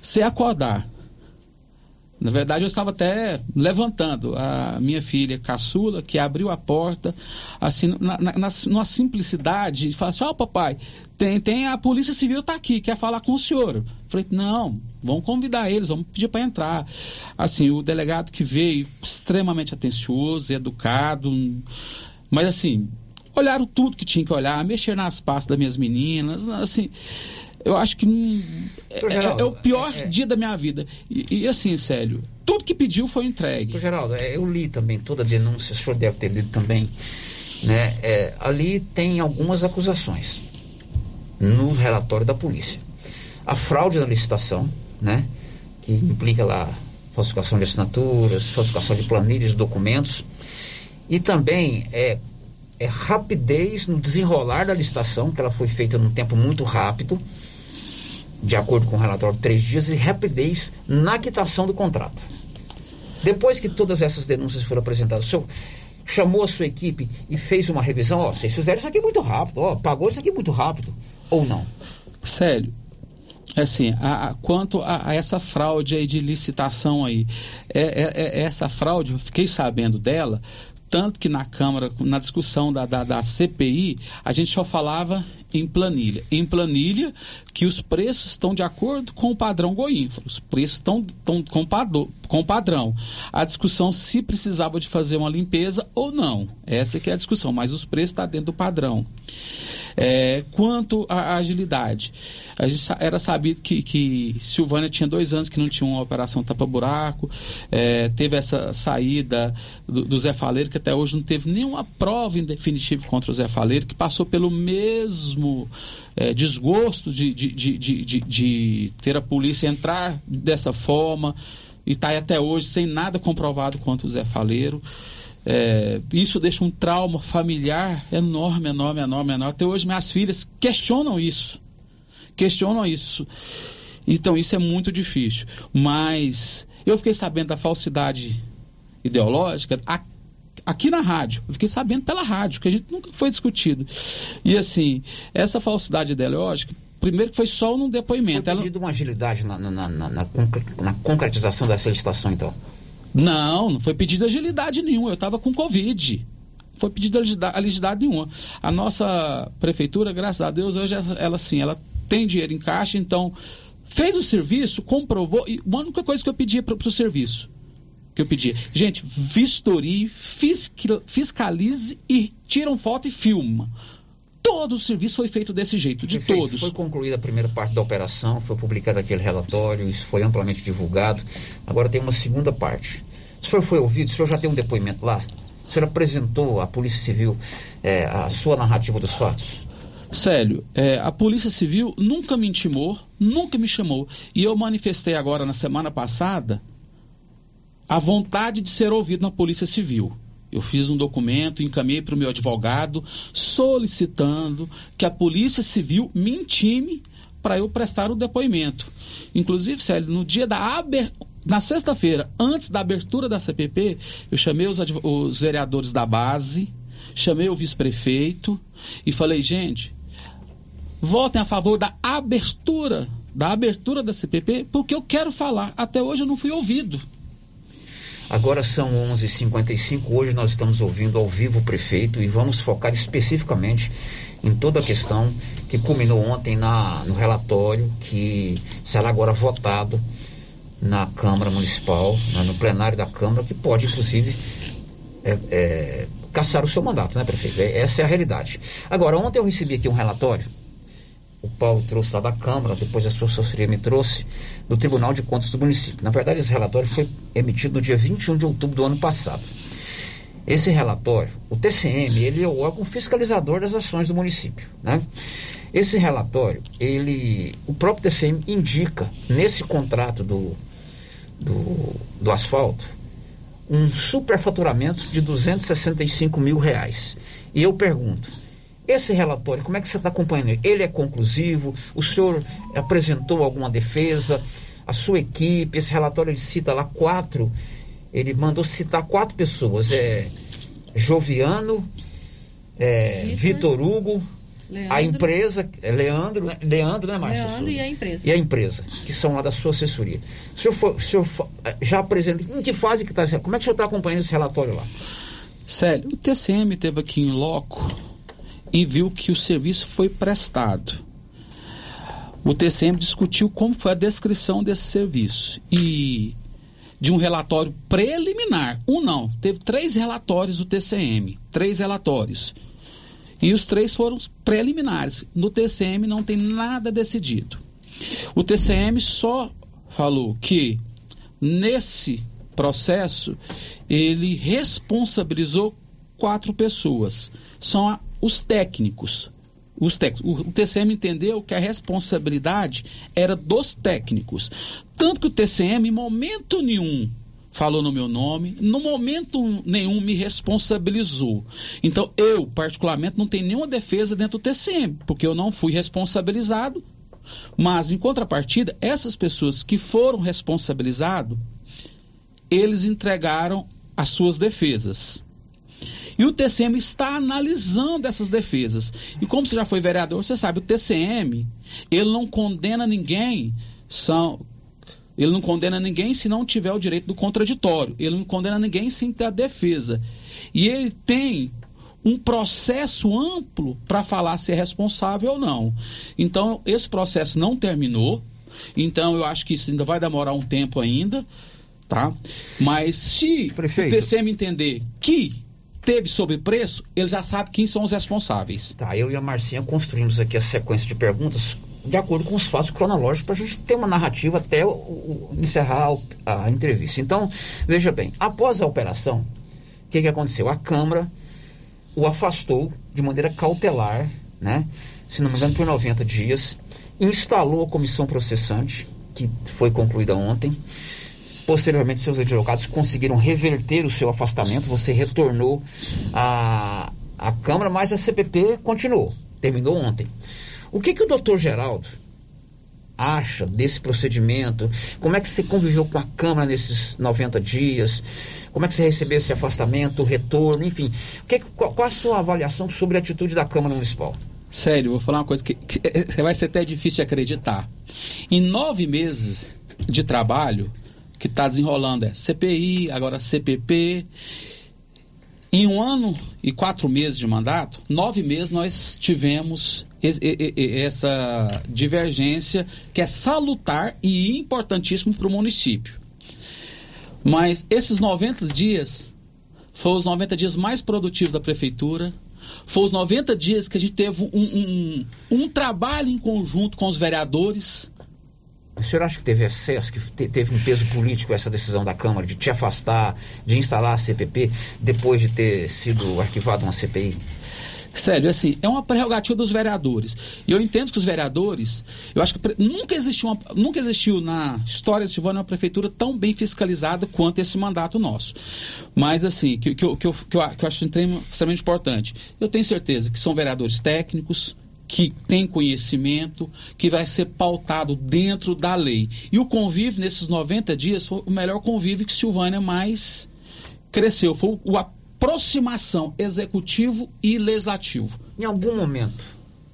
se acordar na verdade, eu estava até levantando a minha filha caçula, que abriu a porta, assim, na, na, na numa simplicidade, e falou assim: Ó, oh, papai, tem, tem a Polícia Civil está aqui, quer falar com o senhor. falei: Não, vamos convidar eles, vamos pedir para entrar. Assim, o delegado que veio, extremamente atencioso, educado, mas assim, olharam tudo que tinha que olhar, mexer nas pastas das minhas meninas, assim eu acho que é, Geraldo, é, é, o pior é, é, dia da minha vida. E, e, assim, Célio, tudo que pediu foi entregue. Geraldo, é, eu li também toda a denúncia, o senhor deve ter lido também. Né? É, ali tem algumas acusações no relatório da polícia. A fraude na licitação, né? que implica lá falsificação de assinaturas, falsificação de planilhas, documentos, e também é, é rapidez no desenrolar da licitação, que ela foi feita num tempo muito rápido, de acordo com o relatório, três dias, e rapidez na quitação do contrato. Depois que todas essas denúncias foram apresentadas, o senhor chamou a sua equipe e fez uma revisão, ó, vocês fizeram isso aqui muito rápido, ó, pagou isso aqui muito rápido, ou não? Sério, é assim, a, a, quanto a, a, essa fraude aí de licitação aí, é, é, é, essa fraude, eu fiquei sabendo dela, tanto que na Câmara, na discussão da, da, da CPI, a gente só falava em planilha. Em planilha, que os preços estão de acordo com o padrão Goinfra. Os preços estão, com, com o padrão. A discussão se precisava de fazer uma limpeza ou não. Essa que é a discussão, mas os preços estão dentro do padrão. É, quanto à agilidade, a gente era sabido que, que Silvânia tinha dois anos que não tinha uma operação tapa-buraco, é, teve essa saída do, do, Zé Faleiro, que até hoje não teve nenhuma prova em definitivo contra o Zé Faleiro, que passou pelo mesmo é, desgosto de, de, de, de, de ter a polícia entrar dessa forma. E está até hoje sem nada comprovado contra o Zé Faleiro. É, isso deixa um trauma familiar enorme, enorme, enorme, enorme. Até hoje minhas filhas questionam isso. questionam isso. Então, isso é muito difícil. Mas eu fiquei sabendo da falsidade ideológica aqui na rádio. Eu fiquei sabendo pela rádio, que a gente nunca foi discutido. E assim, essa falsidade ideológica, primeiro que foi só num depoimento. Foi pedido Ela... uma agilidade na, na, na, na, concretização dessa licitação, então? Não, não foi pedido agilidade nenhuma. Eu estava com Covid. Foi pedido agilidade nenhuma. A nossa prefeitura, graças a Deus, hoje ela sim, ela tem dinheiro em caixa, então fez o serviço, comprovou. E uma única coisa que eu pedia para o serviço, que eu pedia, gente, vistorie, fiscalize e tiram foto e filma. Todo o serviço foi feito desse jeito, de Perfeito. todos. Foi concluída a primeira parte da operação, foi publicado aquele relatório, isso foi amplamente divulgado. Agora tem uma segunda parte. O senhor foi ouvido, o senhor já tem um depoimento lá? O senhor apresentou à Polícia Civil é, a sua narrativa dos fatos? Célio, é, a Polícia Civil nunca me intimou, nunca me chamou. E eu manifestei agora na semana passada a vontade de ser ouvido na Polícia Civil. Eu fiz um documento, encaminhei para o meu advogado, solicitando que a Polícia Civil me intime para eu prestar o depoimento. Inclusive, Célio, no dia da abertura. Na sexta-feira, antes da abertura da CPP, eu chamei os, os vereadores da base, chamei o vice-prefeito e falei, gente, votem a favor da abertura, da abertura da CPP, porque eu quero falar. Até hoje eu não fui ouvido. Agora são 11:55. h 55 Hoje nós estamos ouvindo ao vivo o prefeito e vamos focar especificamente em toda a questão que culminou ontem na, no relatório que será agora votado na Câmara Municipal, né, no plenário da Câmara, que pode, inclusive, é, é, caçar o seu mandato, né, prefeito? É, essa é a realidade. Agora, ontem eu recebi aqui um relatório o Paulo trouxe lá da Câmara, depois a sua assessoria me trouxe, do Tribunal de Contas do município. Na verdade, esse relatório foi emitido no dia 21 de outubro do ano passado. Esse relatório, o TCM, ele é o órgão fiscalizador das ações do município, né? Esse relatório, ele, o próprio TCM indica nesse contrato do, do, do asfalto um superfaturamento de 265 mil reais. E eu pergunto, esse relatório, como é que você está acompanhando? Ele é conclusivo? O senhor apresentou alguma defesa? A sua equipe, esse relatório ele cita lá quatro, ele mandou citar quatro pessoas. É Joviano, é, Vitor Hugo, Leandro. a empresa, é Leandro, né? Leandro, né, Márcia? Leandro e a empresa. E a empresa, que são lá da sua assessoria. O senhor, for, o senhor já apresenta, em que fase que está? Como é que o senhor está acompanhando esse relatório lá? Sério, o TCM teve aqui em loco e viu que o serviço foi prestado. O TCM discutiu como foi a descrição desse serviço e de um relatório preliminar. Um não, teve três relatórios do TCM, três relatórios. E os três foram preliminares. No TCM não tem nada decidido. O TCM só falou que nesse processo ele responsabilizou quatro pessoas. São os técnicos. Os técnicos. O TCM entendeu que a responsabilidade era dos técnicos. Tanto que o TCM, em momento nenhum, falou no meu nome, no momento nenhum me responsabilizou. Então, eu, particularmente, não tenho nenhuma defesa dentro do TCM, porque eu não fui responsabilizado. Mas, em contrapartida, essas pessoas que foram responsabilizadas, eles entregaram as suas defesas. E o TCM está analisando essas defesas. E como você já foi vereador, você sabe, o TCM, ele não condena ninguém, são, ele não condena ninguém se não tiver o direito do contraditório. Ele não condena ninguém sem ter a defesa. E ele tem um processo amplo para falar se é responsável ou não. Então, esse processo não terminou. Então, eu acho que isso ainda vai demorar um tempo ainda, tá? Mas se Prefeito. o TCM entender que teve sobrepreço, ele já sabe quem são os responsáveis. Tá, eu e a Marcinha construímos aqui a sequência de perguntas de acordo com os fatos cronológicos para a gente ter uma narrativa até o, o, encerrar a, a, entrevista. Então, veja bem, após a operação, o que, que aconteceu? A Câmara o afastou de maneira cautelar, né? Se não me engano, por 90 dias, instalou a comissão processante, que foi concluída ontem Posteriormente, seus advogados conseguiram reverter o seu afastamento. Você retornou à, à Câmara, mas a CPP continuou. Terminou ontem. O que, que o doutor Geraldo acha desse procedimento? Como é que você conviveu com a Câmara nesses 90 dias? Como é que você recebeu esse afastamento, retorno, enfim? O que, qual, qual a sua avaliação sobre a atitude da Câmara Municipal? Sério, vou falar uma coisa que, que vai ser até difícil de acreditar. Em nove meses de trabalho, que está desenrolando é CPI, agora CPP. Em um ano e quatro meses de mandato, nove meses nós tivemos essa divergência que é salutar e importantíssimo para o município. Mas esses 90 dias foram os 90 dias mais produtivos da prefeitura. Foram os 90 dias que a gente teve um, um, um trabalho em conjunto com os vereadores senhor acha que teve excesso, que te, teve um peso político essa decisão da Câmara de te afastar, de instalar a CPP, depois de ter sido arquivada uma CPI? Sério, assim, é uma prerrogativa dos vereadores. E eu entendo que os vereadores, eu acho que nunca existiu, uma, nunca existiu na história de Silvânia uma prefeitura tão bem fiscalizada quanto esse mandato nosso. Mas, assim, que, que, eu, que, eu, que eu acho extremamente importante. Eu tenho certeza que são vereadores técnicos, que tem conhecimento, que vai ser pautado dentro da lei. E o convívio nesses 90 dias foi o melhor convívio que Silvânia mais cresceu. Foi a aproximação executivo e legislativo. Em algum momento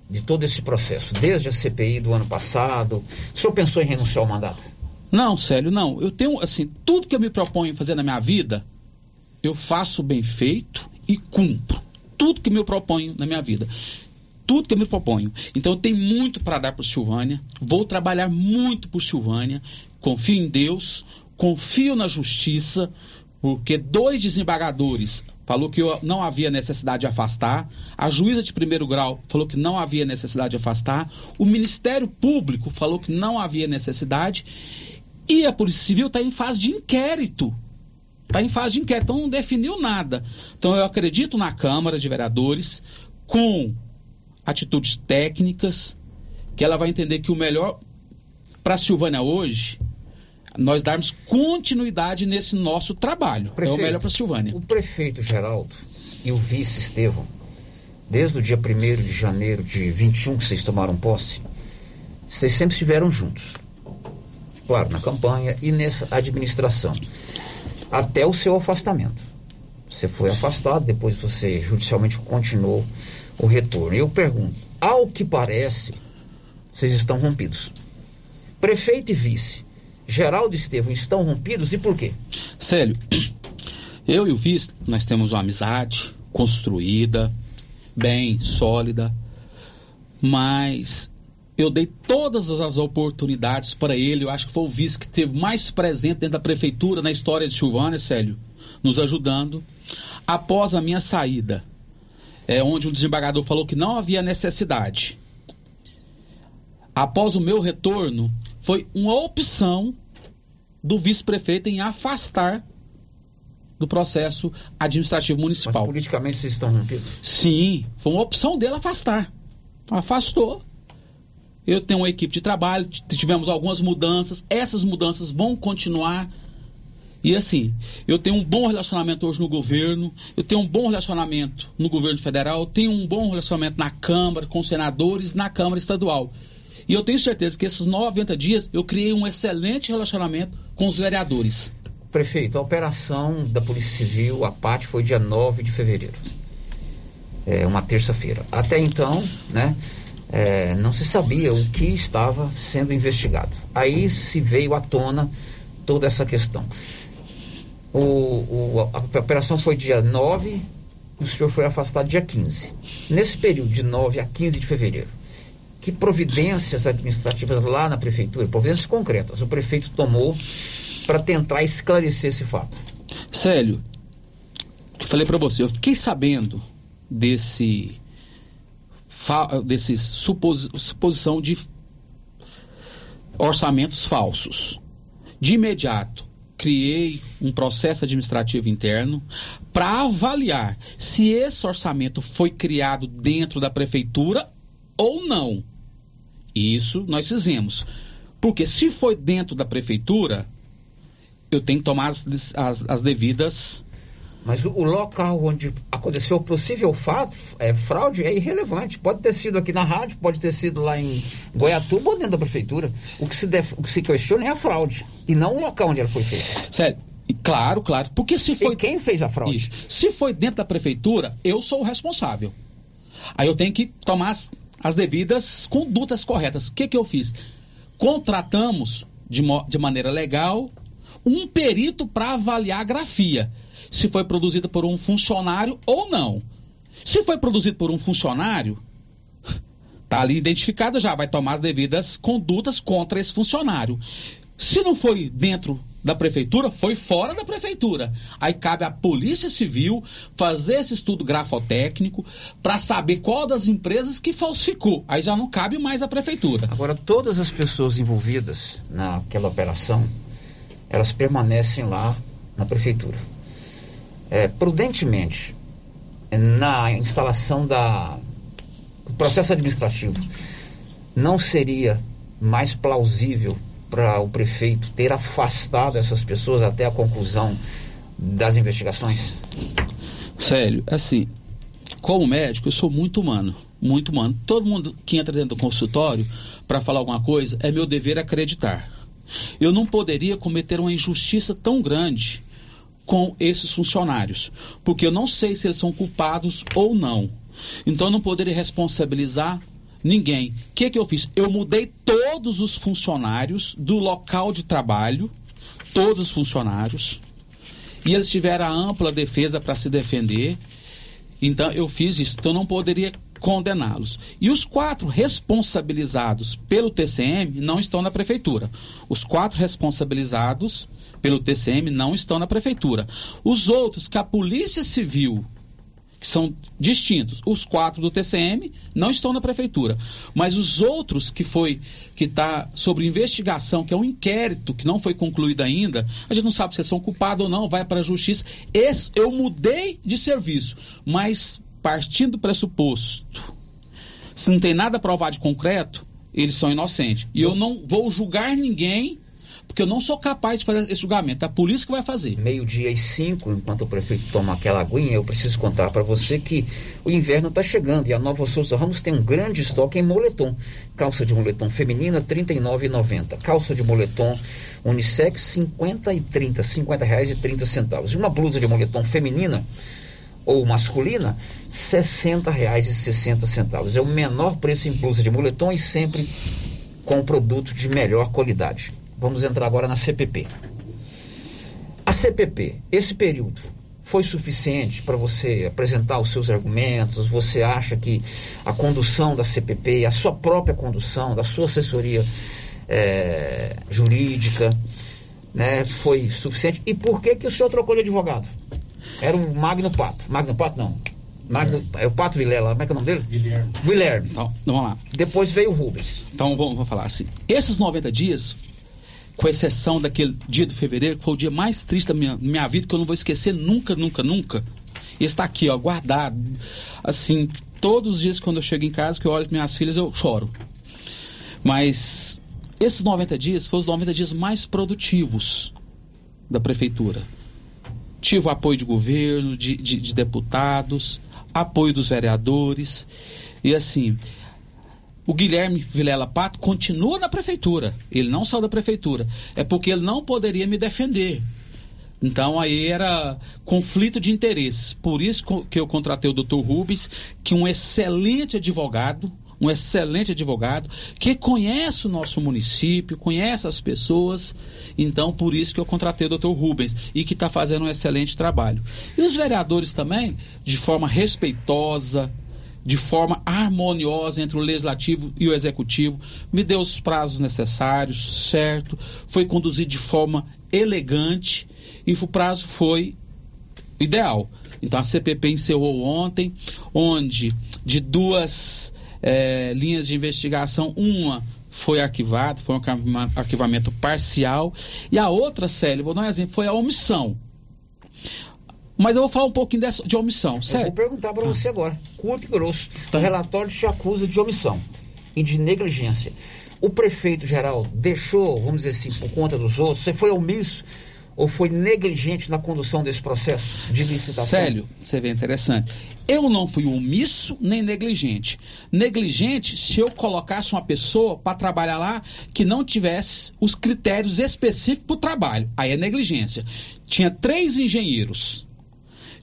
de todo esse processo, desde a CPI do ano passado, o senhor pensou em renunciar ao mandato? Não, Célio, não. Eu tenho, assim, tudo que eu me proponho fazer na minha vida, eu faço bem feito e cumpro. Tudo que me proponho na minha vida tudo que eu me proponho. Então eu tenho muito para dar para Silvânia, vou trabalhar muito por Silvânia, confio em Deus, confio na justiça, porque dois desembargadores falou que não havia necessidade de afastar, a juíza de primeiro grau falou que não havia necessidade de afastar, o Ministério Público falou que não havia necessidade e a Polícia Civil está em fase de inquérito. Está em fase de inquérito, então não definiu nada. Então eu acredito na Câmara de Vereadores com atitudes técnicas, que ela vai entender que o melhor para a Silvânia hoje, nós darmos continuidade nesse nosso trabalho. Prefeito, é o melhor para a Silvânia. O prefeito Geraldo e o vice Estevão, desde o dia 1 de janeiro de 21 que vocês tomaram posse, vocês sempre estiveram juntos. Claro, na campanha e nessa administração. Até o seu afastamento. Você foi afastado, depois você judicialmente continuou o retorno. Eu pergunto, ao que parece, vocês estão rompidos. Prefeito e vice, Geraldo Estevam, estão rompidos e por quê? Célio, eu e o vice, nós temos uma amizade construída, bem, sólida, mas eu dei todas as oportunidades para ele. Eu acho que foi o vice que teve mais presente dentro da prefeitura na história de Silvânia, Célio, nos ajudando. Após a minha saída, é, onde um desembargador falou que não havia necessidade. Após o meu retorno, foi uma opção do vice-prefeito em afastar do processo administrativo municipal. Mas politicamente vocês estão rompidos? Sim, foi uma opção dele afastar. Afastou. Eu tenho uma equipe de trabalho, tivemos algumas mudanças, essas mudanças vão continuar e assim, eu tenho um bom relacionamento hoje no governo, eu tenho um bom relacionamento no governo federal, tenho um bom relacionamento na Câmara, com senadores, na Câmara Estadual. E eu tenho certeza que esses 90 dias eu criei um excelente relacionamento com os vereadores. Prefeito, a operação da Polícia Civil, a PAT, foi dia 9 de fevereiro. É uma terça-feira. Até então, né, é, não se sabia o que estava sendo investigado. Aí se veio à tona toda essa questão. O, o, a operação foi dia 9, o senhor foi afastado dia 15. Nesse período de 9 a 15 de fevereiro, que providências administrativas lá na prefeitura, providências concretas, o prefeito tomou para tentar esclarecer esse fato? Célio, falei para você, eu fiquei sabendo desse desse supos, suposição de orçamentos falsos. De imediato, criei um processo administrativo interno para avaliar se esse orçamento foi criado dentro da prefeitura ou não. Isso nós fizemos. Porque se foi dentro da prefeitura, eu tenho que tomar as, as, as devidas Mas o, o local onde aconteceu o possível fato, é, fraude, é irrelevante. Pode ter sido aqui na rádio, pode ter sido lá em Goiatuba ou dentro da prefeitura. O que se, def, o que se questiona é a fraude e não o local onde ela foi feita. Sério. Claro, claro. Porque se foi. E quem fez a fraude? Isso. Se foi dentro da prefeitura, eu sou o responsável. Aí eu tenho que tomar as, as devidas condutas corretas. O que, que eu fiz? Contratamos de, de maneira legal um perito para avaliar a grafia. Se foi produzida por um funcionário ou não. Se foi produzido por um funcionário, Está ali identificado já, vai tomar as devidas condutas contra esse funcionário. Se não foi dentro da prefeitura, foi fora da prefeitura. Aí cabe à Polícia Civil fazer esse estudo grafotécnico para saber qual das empresas que falsificou. Aí já não cabe mais à prefeitura. Agora, todas as pessoas envolvidas naquela operação, elas permanecem lá na prefeitura. É, prudentemente, na instalação da do processo administrativo, não seria mais plausível para o prefeito ter afastado essas pessoas até a conclusão das investigações? Sério, assim, como médico, eu sou muito humano, muito humano. Todo mundo que entra dentro do consultório para falar alguma coisa, é meu dever acreditar. Eu não poderia cometer uma injustiça tão grande com esses funcionários, porque eu não sei se eles são culpados ou não. Então eu não poderia responsabilizar ninguém. O que, que eu fiz? Eu mudei todos os funcionários do local de trabalho, todos os funcionários, e eles tiveram ampla defesa para se defender. Então eu fiz isso, então eu não poderia condená-los. E os quatro responsabilizados pelo TCM não estão na prefeitura. Os quatro responsabilizados pelo TCM não estão na prefeitura. Os outros que a Polícia Civil que são distintos. Os quatro do TCM não estão na prefeitura, mas os outros que foi que está sobre investigação, que é um inquérito que não foi concluído ainda, a gente não sabe se são culpados ou não, vai para a justiça. Esse eu mudei de serviço, mas partindo do pressuposto, se não tem nada provado de concreto, eles são inocentes. E eu não vou julgar ninguém porque eu não sou capaz de fazer esse julgamento. É a polícia que vai fazer. Meio-dia e cinco, enquanto o prefeito toma aquela aguinha, eu preciso contar para você que o inverno está chegando e a Nova Souza Ramos tem um grande estoque em moletom. Calça de moletom feminina, R$ 39,90. Calça de moletom unissex, 50 e 30, 50 reais e 30 centavos. E uma blusa de moletom feminina ou masculina, 60 reais e 60 centavos. É o menor preço em blusa de moletom e sempre com produto de melhor qualidade. Vamos entrar agora na CPP. A CPP, esse período, foi suficiente para você apresentar os seus argumentos? Você acha que a condução da CPP, a sua própria condução, da sua assessoria eh, jurídica, né, foi suficiente? E por que, que o senhor trocou de advogado? Era o Magno Pato. Magno Pato, não. Magno, é o Pato Vilela, como é que é o nome dele? Guilherme. Guilherme. Então, vamos lá. Depois veio o Rubens. Então vamos, vamos falar assim. Esses 90 dias, com exceção daquele dia de fevereiro, que foi o dia mais triste da minha, minha vida, que eu não vou esquecer nunca, nunca, nunca. E está aqui, ó, guardado. Assim, todos os dias quando eu chego em casa, que eu olho para minhas filhas, eu choro. Mas esses 90 dias foram os 90 dias mais produtivos da prefeitura. Tive o apoio de governo, de, de, de deputados, apoio dos vereadores. E assim, o Guilherme Vilela Pato continua na prefeitura. Ele não saiu da prefeitura. É porque ele não poderia me defender. Então aí era conflito de interesses. Por isso que eu contratei o Dr. Rubens, que é um excelente advogado, um excelente advogado, que conhece o nosso município, conhece as pessoas. Então, por isso que eu contratei o Dr. Rubens e que está fazendo um excelente trabalho. E os vereadores também, de forma respeitosa, de forma harmoniosa entre o legislativo e o executivo, me deu os prazos necessários, certo? Foi conduzido de forma elegante e o prazo foi ideal. Então a CPP encerrou ontem, onde de duas eh, linhas de investigação, uma foi arquivada, foi um arquiva- arquivamento parcial, e a outra, Célio, vou dar um exemplo, foi a omissão. Mas eu vou falar um pouquinho dessa, de omissão, sério. vou perguntar para você agora, curto e grosso. O relatório te acusa de omissão e de negligência. O prefeito geral deixou, vamos dizer assim, por conta dos outros, você foi omisso ou foi negligente na condução desse processo de licitação? Célio, você vê interessante. Eu não fui omisso nem negligente. Negligente se eu colocasse uma pessoa para trabalhar lá que não tivesse os critérios específicos para o trabalho. Aí é negligência. Tinha três engenheiros,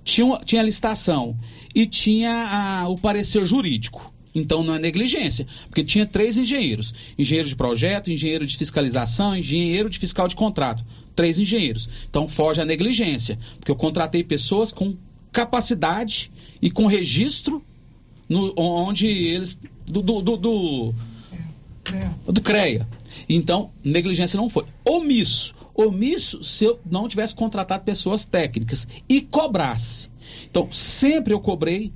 tinha, tinha a licitação e tinha a, o parecer jurídico. Então não é negligência, porque tinha três engenheiros: engenheiro de projeto, engenheiro de fiscalização, engenheiro de fiscal de contrato. Três engenheiros. Então foge a negligência, porque eu contratei pessoas com capacidade e com registro no, onde eles. do, do, do, do, do CREA. Então, negligência não foi. Omisso. Omisso se eu não tivesse contratado pessoas técnicas e cobrasse. Então, sempre eu cobrei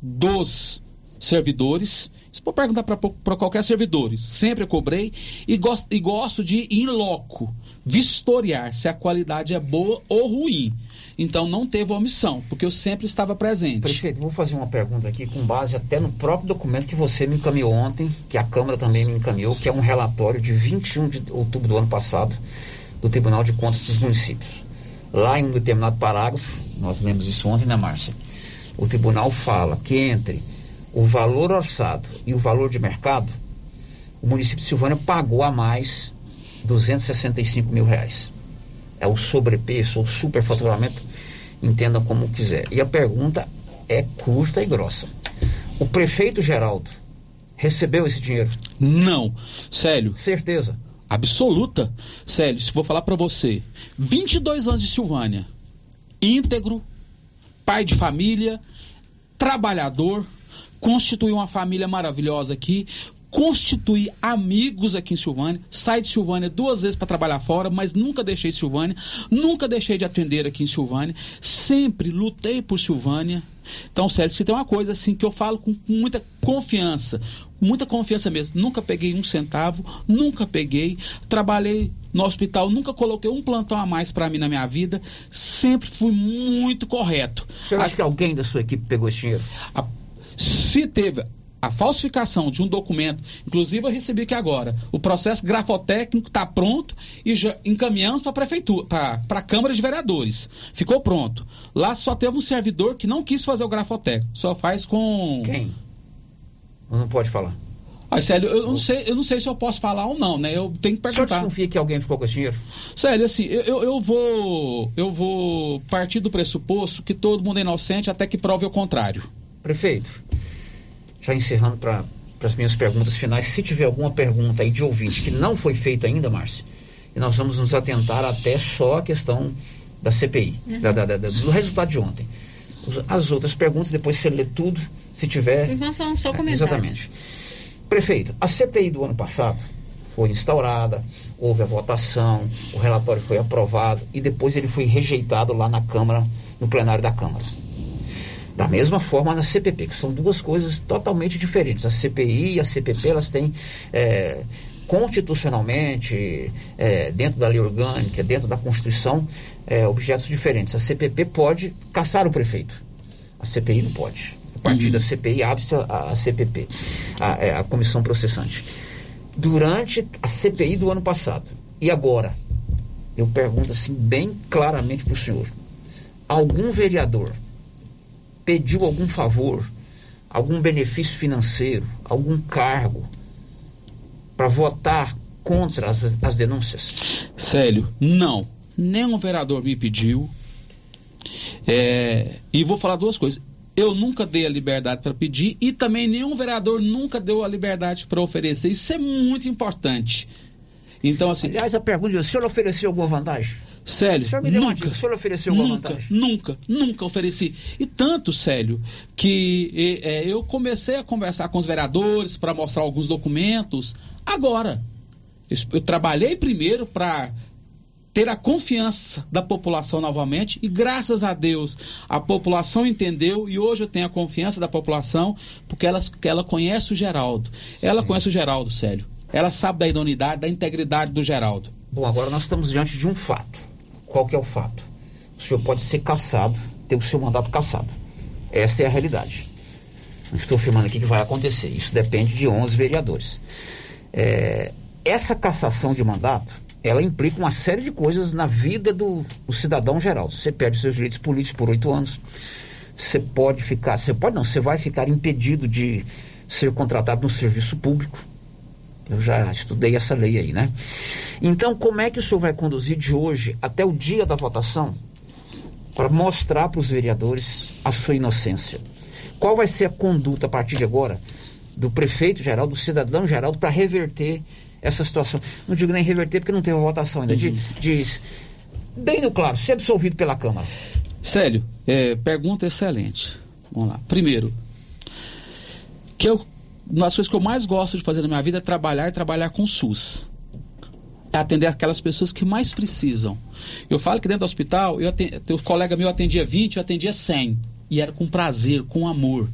dos servidores. Isso pode perguntar para qualquer servidor. Sempre cobrei e gosto, e gosto de ir em loco, vistoriar se a qualidade é boa ou ruim. Então não teve omissão, porque eu sempre estava presente. Prefeito, vou fazer uma pergunta aqui com base até no próprio documento que você me encaminhou ontem, que a Câmara também me encaminhou, que é um relatório de 21 de outubro do ano passado do Tribunal de Contas dos Municípios. Lá em um determinado parágrafo, nós lemos isso ontem, né, Márcia? O tribunal fala que entre o valor orçado e o valor de mercado, o município de Silvânia pagou a mais 265 mil reais. É o sobrepeso ou superfaturamento, entendam como quiser. E a pergunta é curta e grossa. O prefeito Geraldo recebeu esse dinheiro? Não. Célio. Certeza. Absoluta. Célio, se vou falar para você, 22 anos de Silvânia, íntegro, pai de família, trabalhador, constituir uma família maravilhosa aqui, constituir amigos aqui em Silvânia, saí de Silvânia duas vezes para trabalhar fora, mas nunca deixei Silvânia, nunca deixei de atender aqui em Silvânia, sempre lutei por Silvânia. Então, sério, se tem uma coisa assim que eu falo com muita confiança, muita confiança mesmo, nunca peguei um centavo, nunca peguei, trabalhei no hospital, nunca coloquei um plantão a mais para mim na minha vida, sempre fui muito correto. Você acha a... que alguém da sua equipe pegou esse dinheiro? A se teve a falsificação de um documento, inclusive eu recebi aqui agora, o processo grafotécnico está pronto e já encaminhamos para a prefeitura, para a Câmara de Vereadores. Ficou pronto. Lá só teve um servidor que não quis fazer o grafotécnico, só faz com. Quem? Não pode falar. Ah, Célio, eu não, sei, eu não sei se eu posso falar ou não, né? Eu tenho que perguntar. Você confia que alguém ficou com esse dinheiro? Célio, assim, eu, eu, vou, eu vou partir do pressuposto que todo mundo é inocente até que prove o contrário. Prefeito, já encerrando para as minhas perguntas finais, se tiver alguma pergunta aí de ouvinte que não foi feita ainda, Márcio, e nós vamos nos atentar até só a questão da CPI, uhum. da, da, da, do resultado de ontem. As outras perguntas, depois você lê tudo, se tiver. Então são só comentários. Exatamente. Prefeito, a CPI do ano passado foi instaurada, houve a votação, o relatório foi aprovado e depois ele foi rejeitado lá na Câmara, no plenário da Câmara. Da mesma forma na CPP, que são duas coisas totalmente diferentes. A CPI e a CPP, elas têm é, constitucionalmente, é, dentro da lei orgânica, dentro da Constituição, é, objetos diferentes. A CPP pode caçar o prefeito. A CPI não pode. A partir da CPI abre-se a, a, CPP, a, é, a Comissão Processante. Durante a CPI do ano passado e agora, eu pergunto assim bem claramente para o senhor: algum vereador pediu algum favor, algum benefício financeiro, algum cargo para votar contra as, as denúncias? Célio, não. Nenhum vereador me pediu. É, e vou falar duas coisas. Eu nunca dei a liberdade para pedir e também nenhum vereador nunca deu a liberdade para oferecer. Isso é muito importante. Então, assim. Aliás, a pergunta é: o senhor ofereceu alguma vantagem? Célio, o nunca, o senhor ofereceu alguma nunca, vantagem? Nunca, nunca ofereci. E tanto, Célio, que é, eu comecei a conversar com os vereadores para mostrar alguns documentos agora. Eu, eu trabalhei primeiro para ter a confiança da população novamente e graças a Deus a população entendeu e hoje eu tenho a confiança da população porque ela, ela conhece o Geraldo. Ela Sim. conhece o Geraldo, Célio. Ela sabe da idoneidade, da integridade do Geraldo. Bom, agora nós estamos diante de um fato. Qual que é o fato? O senhor pode ser cassado, ter o seu mandato cassado. Essa é a realidade. Não estou afirmando aqui que vai acontecer. Isso depende de 11 vereadores. É, essa cassação de mandato, ela implica uma série de coisas na vida do, do cidadão geral. Você perde seus direitos políticos por oito anos. Você pode ficar, você pode não, você vai ficar impedido de ser contratado no serviço público. Eu já estudei essa lei aí, né? Então, como é que o senhor vai conduzir de hoje até o dia da votação para mostrar para os vereadores a sua inocência? Qual vai ser a conduta a partir de agora do prefeito geral, do cidadão geral, para reverter essa situação? Não digo nem reverter porque não tem uma votação ainda. Diz, diz bem no claro, ser absolvido pela Câmara. Célio, é, pergunta excelente. Vamos lá. Primeiro, que eu, uma das coisas que eu mais gosto de fazer na minha vida é trabalhar e trabalhar com o SUS. É atender aquelas pessoas que mais precisam. Eu falo que dentro do hospital, eu atend, teu colega meu atendia 20, eu atendia 100. E era com prazer, com amor.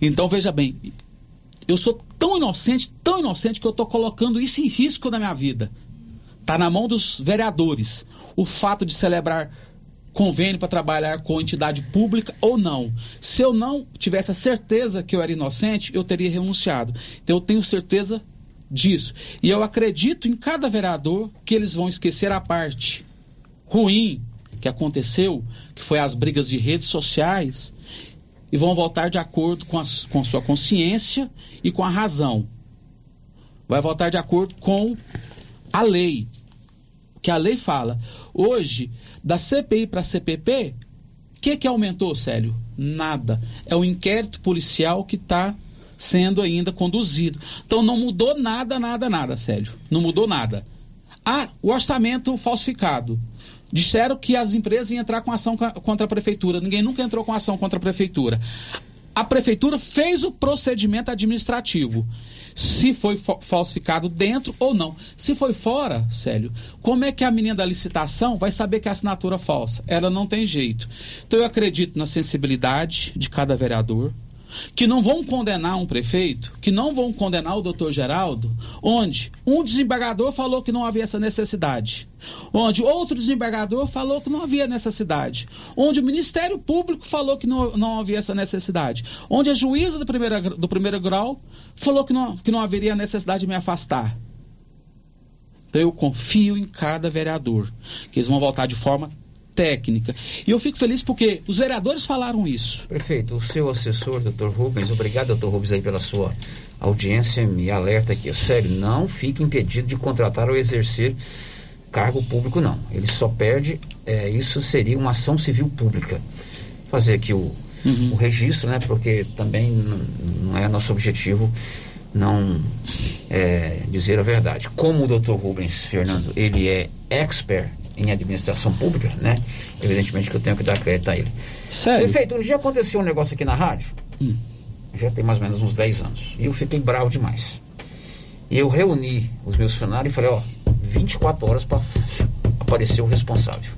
Então, veja bem, eu sou tão inocente, tão inocente, que eu estou colocando isso em risco na minha vida. Está na mão dos vereadores. O fato de celebrar convênio para trabalhar com entidade pública ou não. Se eu não tivesse a certeza que eu era inocente, eu teria renunciado. Então eu tenho certeza disso. E eu acredito em cada vereador que eles vão esquecer a parte ruim que aconteceu, que foi as brigas de redes sociais, e vão voltar de acordo com a, com a sua consciência e com a razão. Vai voltar de acordo com a lei. Que a lei fala. Hoje, da CPI para a CPP, o que, que aumentou, Célio? Nada. É o inquérito policial que está sendo ainda conduzido. Então não mudou nada, nada, nada, Célio. Não mudou nada. Ah, o orçamento falsificado. Disseram que as empresas iam entrar com ação contra a prefeitura. Ninguém nunca entrou com ação contra a prefeitura. A prefeitura fez o procedimento administrativo. Se foi falsificado dentro ou não. Se foi fora, Célio, como é que a menina da licitação vai saber que a assinatura é falsa? Ela não tem jeito. Então eu acredito na sensibilidade de cada vereador que não vão condenar um prefeito, que não vão condenar o doutor Geraldo, onde um desembargador falou que não havia essa necessidade, onde outro desembargador falou que não havia necessidade, onde o Ministério Público falou que não, não havia essa necessidade, onde a juíza do primeiro, do primeiro grau falou que não, que não haveria necessidade de me afastar. Então eu confio em cada vereador, que eles vão votar de forma técnica. E eu fico feliz porque os vereadores falaram isso. Prefeito, o seu assessor, doutor Rubens, obrigado, doutor Rubens, aí pela sua audiência, me alerta aqui. Sério, não fique impedido de contratar ou exercer cargo público, não. Ele só perde, é, isso seria uma ação civil pública. Fazer aqui o, uhum. o registro, né? Porque também não é nosso objetivo não é, dizer a verdade. Como o doutor Rubens Fernando, ele é expert em administração pública, né? Evidentemente que eu tenho que dar crédito a ele. Sério? Prefeito, um dia aconteceu um negócio aqui na rádio, hum. já tem mais ou menos uns 10 anos, e eu fiquei bravo demais. E eu reuni os meus funcionários e falei, ó, 24 horas para aparecer o responsável.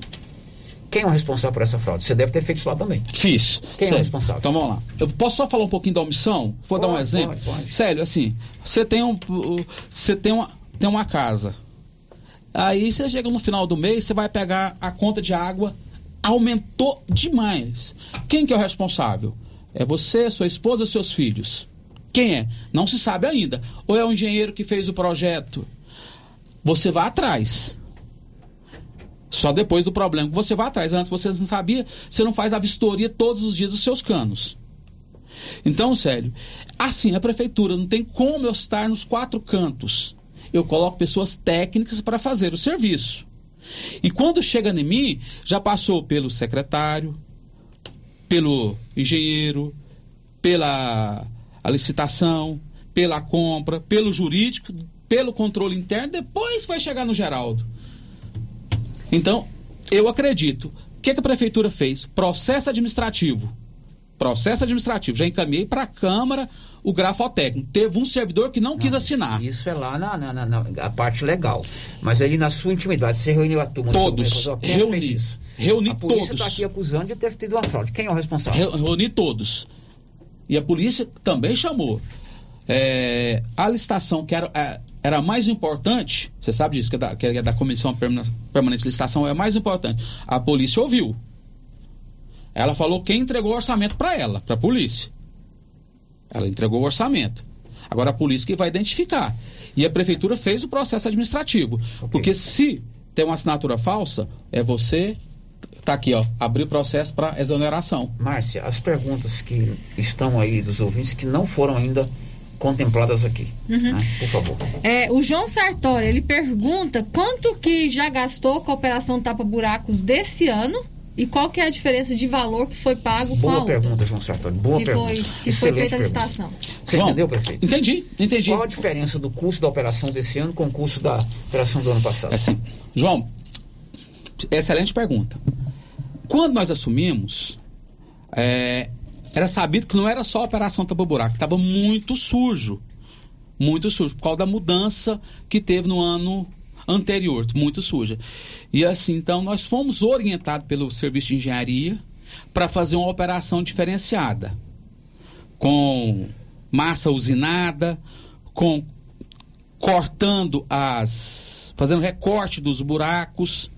Quem é o responsável por essa fraude? Você deve ter feito isso lá também. Fiz. Quem Sério. é o responsável? Então vamos lá. Eu posso só falar um pouquinho da omissão? Vou pode, dar um exemplo. Pode, pode. Sério, assim, você tem um, você tem uma, tem uma casa, Aí você chega no final do mês, você vai pegar a conta de água, aumentou demais. Quem que é o responsável? É você, sua esposa, seus filhos. Quem é? Não se sabe ainda. Ou é o engenheiro que fez o projeto? Você vai atrás. Só depois do problema. Você vai atrás. Antes você não sabia, você não faz a vistoria todos os dias dos seus canos. Então, sério, assim, a prefeitura não tem como eu estar nos quatro cantos eu coloco pessoas técnicas para fazer o serviço. E quando chega em mim, já passou pelo secretário, pelo engenheiro, pela licitação, pela compra, pelo jurídico, pelo controle interno, depois vai chegar no Geraldo. Então, eu acredito. O que, que a prefeitura fez? Processo administrativo. Processo administrativo. Já encaminhei para a Câmara o grafotécnico. Teve um servidor que não, não quis assinar. Isso é lá na, na, na, na, parte legal. Mas ali na sua intimidade, você reuniu a turma. Todos. Quem reuni. Isso? Reuni a polícia está todos. aqui acusando de ter tido uma fraude. Quem é o responsável? Reuni todos. E a polícia também chamou. É, a licitação que era, é, era mais importante, você sabe disso, que é da, que é da Comissão Permanente de Licitação, é mais importante. A polícia ouviu. Ela falou quem entregou o orçamento para ela, para a polícia. Ela entregou o orçamento. Agora a polícia que vai identificar. E a prefeitura fez o processo administrativo. Porque se tem uma assinatura falsa, é você. Tá aqui, ó. Abrir processo para exoneração. Márcia, as perguntas que estão aí dos ouvintes que não foram ainda contempladas aqui. Uhum. né? Por favor. É, o João Sartori, ele pergunta quanto que já gastou com a operação Tapa Buracos desse ano e qual que é a diferença de valor que foi pago com a Boa outra. pergunta, João Sartori. Boa que pergunta. foi, que foi Excelente feita a licitação. Você Bom, entendeu, prefeito? Entendi, entendi. Qual a diferença do custo da operação desse ano com o custo da operação do ano passado? Assim, João, excelente pergunta. Quando nós assumimos, é, era sabido que não era só a operação tapa buraco, estava muito sujo. Muito sujo, por causa da mudança que teve no ano anterior, muito suja. E assim, então, nós fomos orientados pelo serviço de engenharia para fazer uma operação diferenciada, com massa usinada, com cortando as. fazendo recorte dos buracos,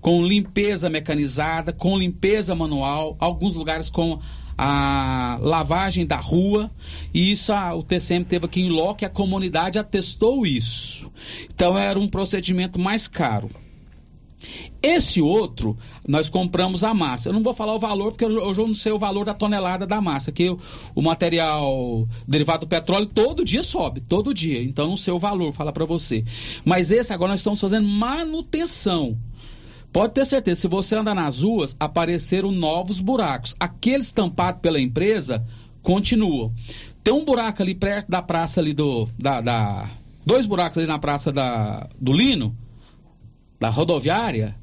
com limpeza mecanizada, com limpeza manual, alguns lugares com a lavagem da rua, e isso a- o TCM teve aqui em loco a comunidade atestou isso. Então era um procedimento mais caro. Esse outro, nós compramos a massa. Eu não vou falar o valor, porque eu- eu não sei o valor da tonelada da massa, que o, o material derivado do petróleo todo dia sobe, todo dia. Então não sei o valor, falar para você. Mas esse agora nós estamos fazendo manutenção. Pode ter certeza, se você andar nas ruas, apareceram novos buracos. Aqueles tampados pela empresa continuam. Tem um buraco ali perto da praça ali do. Da, da- dois buracos ali na praça da, do Lino, da rodoviária,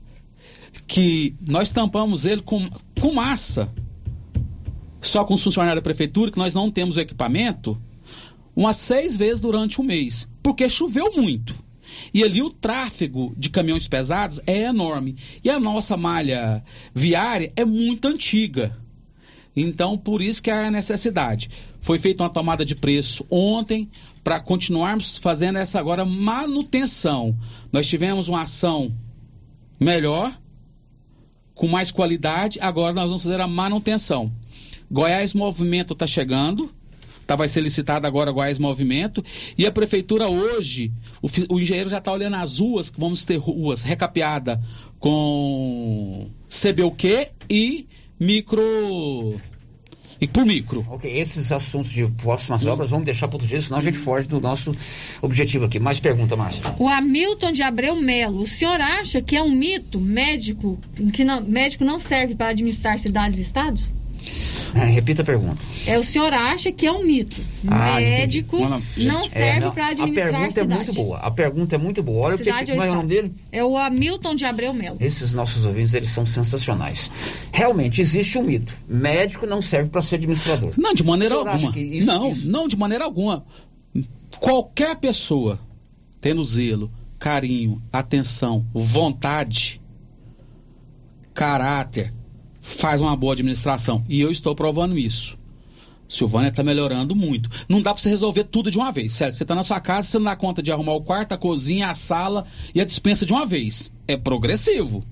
que nós tampamos ele com, com massa. Só com os funcionários da prefeitura, que nós não temos o equipamento, umas seis vezes durante um mês. Porque choveu muito. E ali o tráfego de caminhões pesados é enorme. E a nossa malha viária é muito antiga. Então, por isso que há a necessidade. Foi feita uma tomada de preço ontem para continuarmos fazendo essa agora manutenção. Nós tivemos uma ação melhor, com mais qualidade, agora nós vamos fazer a manutenção. Goiás Movimento está chegando, tá, vai ser licitado agora Goiás Movimento, e a prefeitura hoje, o, o engenheiro já está olhando as ruas, que vamos ter ruas recapeadas com CBUQ e micro. e por micro. Ok, esses assuntos de próximas obras vamos deixar para outro dia, senão a gente foge do nosso objetivo aqui. Mais pergunta, Márcia. O Hamilton de Abreu Melo, o senhor acha que é um mito médico que não, médico não serve para administrar cidades e estados? É, repita a pergunta. É, o senhor acha que é um mito. Ah, médico entendi. não serve É, não, para administrar A pergunta é cidade. muito boa. A pergunta é muito boa. Olha o que, Cidade que ou qual é o nome dele? É o Hamilton de Abreu Melo. Esses nossos ouvintes, eles são sensacionais. Realmente, existe um mito. Médico não serve para ser administrador. Não, de maneira O alguma. que isso- não, não, de maneira alguma. Qualquer pessoa tendo zelo, carinho, atenção, vontade, caráter, faz uma boa administração. E eu estou provando isso. Silvânia está melhorando muito. Não dá para você resolver tudo de uma vez. Sério, você está na sua casa, você não dá conta de arrumar o quarto, a cozinha, a sala e a dispensa de uma vez. É progressivo.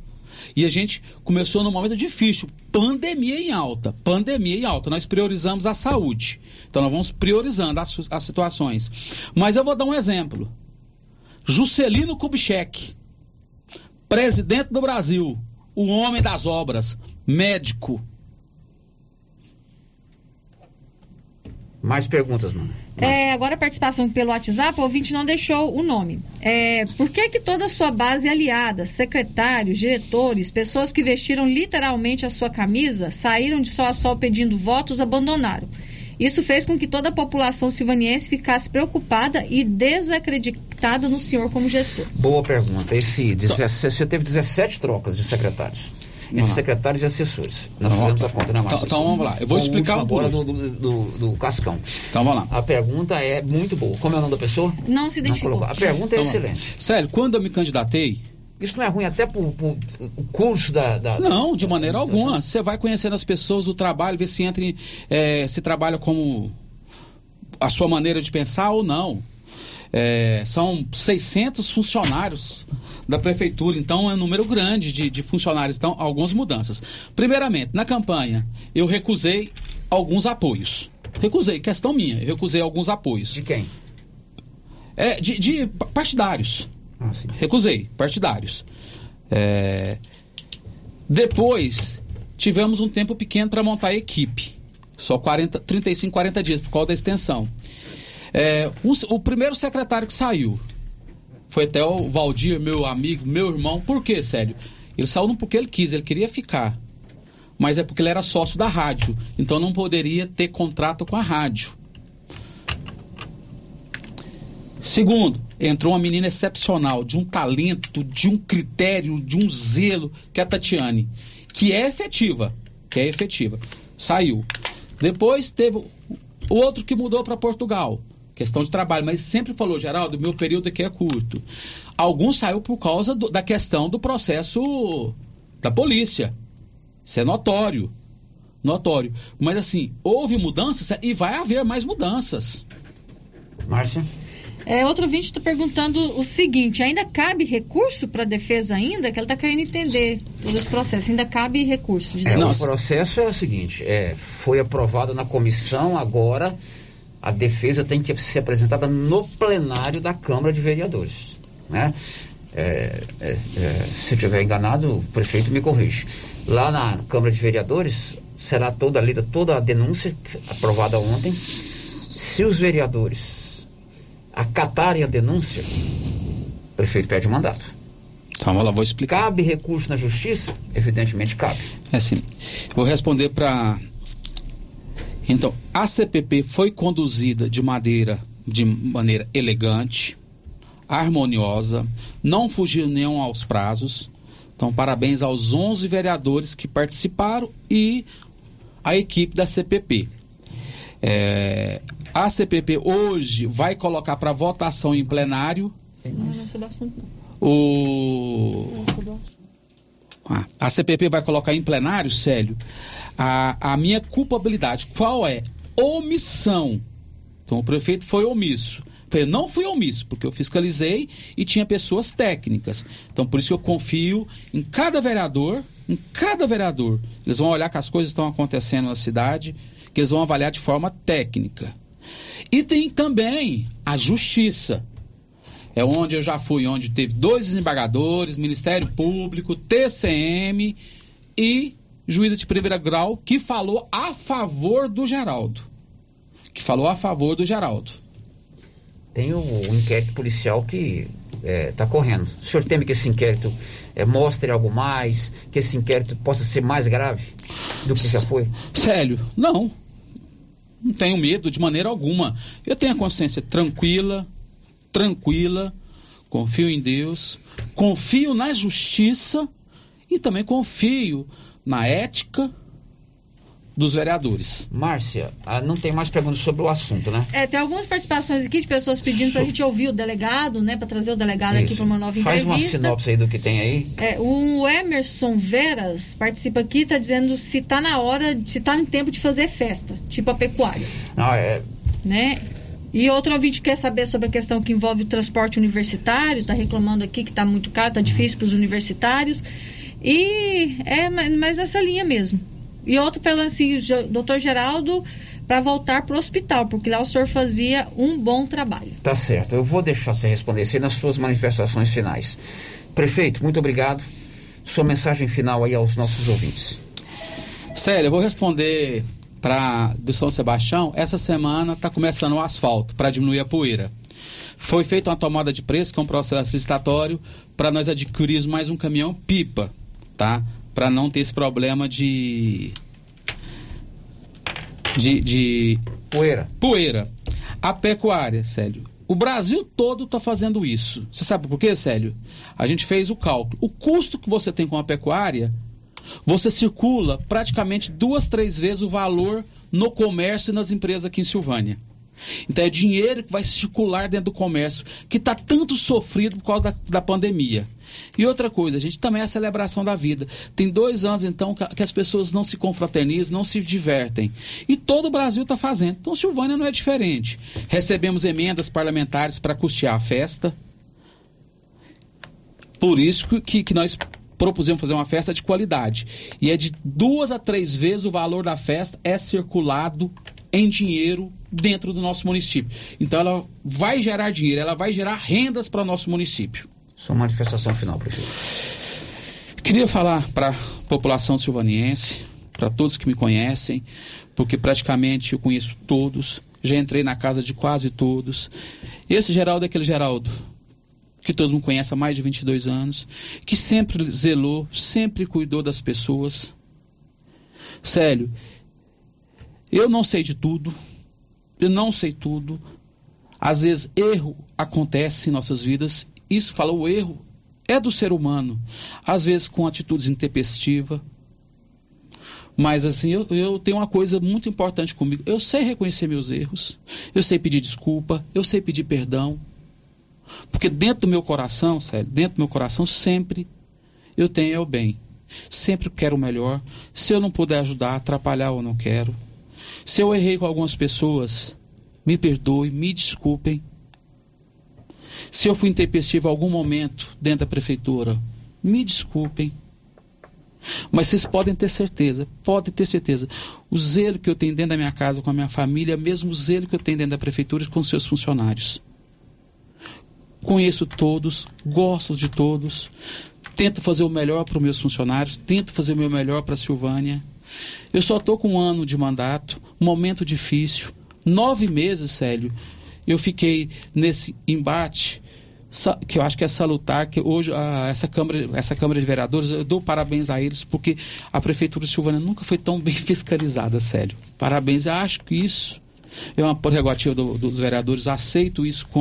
E a gente começou num momento difícil, pandemia em alta, pandemia em alta. Nós priorizamos a saúde. Então nós vamos priorizando as, as situações. Mas eu vou dar um exemplo. Juscelino Kubitschek, presidente do Brasil, o homem das obras, médico. Mais perguntas, mano. É, agora a participação pelo WhatsApp, o ouvinte não deixou o nome. É, por que que toda a sua base aliada, secretários, diretores, pessoas que vestiram literalmente a sua camisa, saíram de sol a sol pedindo votos, abandonaram? Isso fez com que toda a população silvaniense ficasse preocupada e desacreditada no senhor como gestor. Boa pergunta. Esse 17, você teve 17 trocas de secretários. Entre secretários e assessores. Nós Vamos fizemos a conta, né, Márcio? Então- então vamos lá. Eu vou Com o explicar por agora do, do, do- do Cascão. Então vamos lá. A pergunta é muito boa. Como é o nome da pessoa? Não se identificou. colocou. A pergunta é Então, excelente. Sério, quando eu me candidatei, Isso não é ruim até pro, pro- o curso da, da- Não, de maneira alguma. Você vai conhecendo as pessoas, o trabalho, ver se entra, em- eh, se trabalha como a sua maneira de pensar ou não. É, são 600 funcionários da prefeitura, então é um número grande de, de funcionários. Então, algumas mudanças. Primeiramente, na campanha, eu recusei alguns apoios. Recusei, questão minha. Eu recusei alguns apoios. De quem? É, de, de partidários. Ah. Recusei, partidários. É, depois, tivemos um tempo pequeno para montar a equipe. Só 40, 35, 40 dias, por causa da extensão. É, o, o primeiro secretário que saiu foi até o Valdir, meu amigo, meu irmão. Por quê, sério? Ele saiu não porque ele quis, ele queria ficar. Mas é porque ele era sócio da rádio. Então não poderia ter contrato com a rádio. Segundo, entrou uma menina excepcional, de um talento, de um critério, de um zelo, que é a Tatiane, que é efetiva, que é efetiva. Saiu. Depois teve o outro que mudou para Portugal, questão de trabalho, mas sempre falou, Geraldo, meu período aqui é curto. Alguns saiu por causa do, da questão do processo da polícia. Isso é notório. Notório. Mas assim, houve mudanças e vai haver mais mudanças. Márcia? É, outro ouvinte está perguntando o seguinte: ainda cabe recurso para a defesa ainda? Que ela está querendo entender todo esse processo. Ainda cabe recurso de É, o processo é o seguinte: é, foi aprovado na comissão, agora a defesa tem que ser apresentada no plenário da Câmara de Vereadores. Né? É, é, é, se eu estiver enganado, o prefeito me corrige. Lá na Câmara de Vereadores será toda lida toda a denúncia aprovada ontem. Se os vereadores acatarem a denúncia, o prefeito pede o mandato. Calma lá, vou explicar. Cabe recurso na justiça? Evidentemente cabe. É assim, vou responder para. Então, a CPP foi conduzida de maneira, de maneira elegante, harmoniosa, não fugiu nenhum aos prazos. Então, parabéns aos 11 vereadores que participaram e a equipe da CPP. É, a CPP hoje vai colocar para votação em plenário o ah, a CPP vai colocar em plenário, Célio, a, a minha culpabilidade. Qual é? Omissão. Então o prefeito foi omisso. Eu não fui omisso, porque eu fiscalizei e tinha pessoas técnicas. Então por isso que eu confio em cada vereador, em cada vereador. Eles vão olhar que as coisas estão acontecendo na cidade, que eles vão avaliar de forma técnica. E tem também a justiça. É onde eu já fui, onde teve dois desembargadores, Ministério Público, TCM e juíza de primeiro grau que falou a favor do Geraldo. Que falou a favor do Geraldo. Tem o, o inquérito policial que está correndo. O senhor teme que esse inquérito eh, mostre algo mais, que esse inquérito possa ser mais grave do que já foi? Sério, não. Não tenho medo de maneira alguma. Eu tenho a consciência tranquila, tranquila, confio em Deus, confio na justiça e também confio na ética dos vereadores. Márcia, ah, não tem mais perguntas sobre o assunto, né? É, tem algumas participações aqui de pessoas pedindo para a gente ouvir o delegado, né? Para trazer o delegado aqui Isso. para uma nova Faz uma entrevista. sinopse aí do que tem aí. É, o Emerson Veras participa aqui, está dizendo se está na hora, se está em tempo de fazer festa, tipo a pecuária, Não, é, né? E outro ouvinte quer saber sobre a questão que envolve o transporte universitário, está reclamando aqui que está muito caro, está difícil para os universitários. E é ma- mas nessa linha mesmo. E outro falando assim, "Jo- doutor Geraldo, para voltar para o hospital, porque lá o senhor fazia um bom trabalho. tá certo. Eu vou deixar você responder isso aí nas suas manifestações finais. Prefeito, muito obrigado. Sua mensagem final aí aos nossos ouvintes. Sério, eu vou responder para do São Sebastião. Essa semana está começando o asfalto para diminuir a poeira. Foi feita uma tomada de preço, que é um processo licitatório, para nós adquirirmos mais um caminhão pipa, tá? Para não ter esse problema de de, de poeira. Poeira. A pecuária, Célio. O Brasil todo está fazendo isso. Você sabe por quê, Célio? A gente fez o cálculo. O custo que você tem com a pecuária, você circula praticamente duas, três vezes o valor no comércio e nas empresas aqui em Silvânia. Então é dinheiro que vai circular dentro do comércio, que está tanto sofrido por causa da, da pandemia. E outra coisa, a gente também é a celebração da vida. Tem dois anos, então, que, as pessoas não se confraternizam, não se divertem. E todo o Brasil está fazendo. Então, Silvânia não é diferente. Recebemos emendas parlamentares para custear a festa. Por isso que, que nós propusemos fazer uma festa de qualidade. E é de duas a três vezes o valor da festa é circulado em dinheiro dentro do nosso município. Então ela vai gerar dinheiro, ela vai gerar rendas para o nosso município. Sua manifestação final, prefeito. Queria falar para a população silvaniense, para todos que me conhecem, porque praticamente eu conheço todos, já entrei na casa de quase todos. Esse Geraldo é aquele Geraldo que todos me conhecem há mais de 22 anos, que sempre zelou, sempre cuidou das pessoas. Célio, eu não sei de tudo, eu não sei tudo. Às vezes erro acontece em nossas vidas. Isso fala o erro é do ser humano, às vezes com atitudes intempestivas. Mas assim, eu, eu tenho uma coisa muito importante comigo. Eu sei reconhecer meus erros, eu sei pedir desculpa, eu sei pedir perdão. Porque dentro do meu coração, sério, dentro do meu coração sempre eu tenho o bem. Sempre quero o melhor. Se eu não puder ajudar, atrapalhar, eu não quero. Se eu errei com algumas pessoas, me perdoe, me desculpem. Se eu fui intempestivo em algum momento dentro da prefeitura, me desculpem. Mas vocês podem ter certeza, podem ter certeza. O zelo que eu tenho dentro da minha casa com a minha família é o mesmo zelo que eu tenho dentro da prefeitura com seus funcionários. Conheço todos, gosto de todos, tento fazer o melhor para os meus funcionários, tento fazer o meu melhor para a Silvânia. Eu só estou com um ano de mandato, um momento difícil. Nove meses, Célio, eu fiquei nesse embate que eu acho que é salutar que hoje essa câmara essa câmara de vereadores eu dou parabéns a eles porque a prefeitura de Silvânia nunca foi tão bem fiscalizada sério parabéns eu acho que isso é uma prerrogativa do, dos vereadores aceito isso com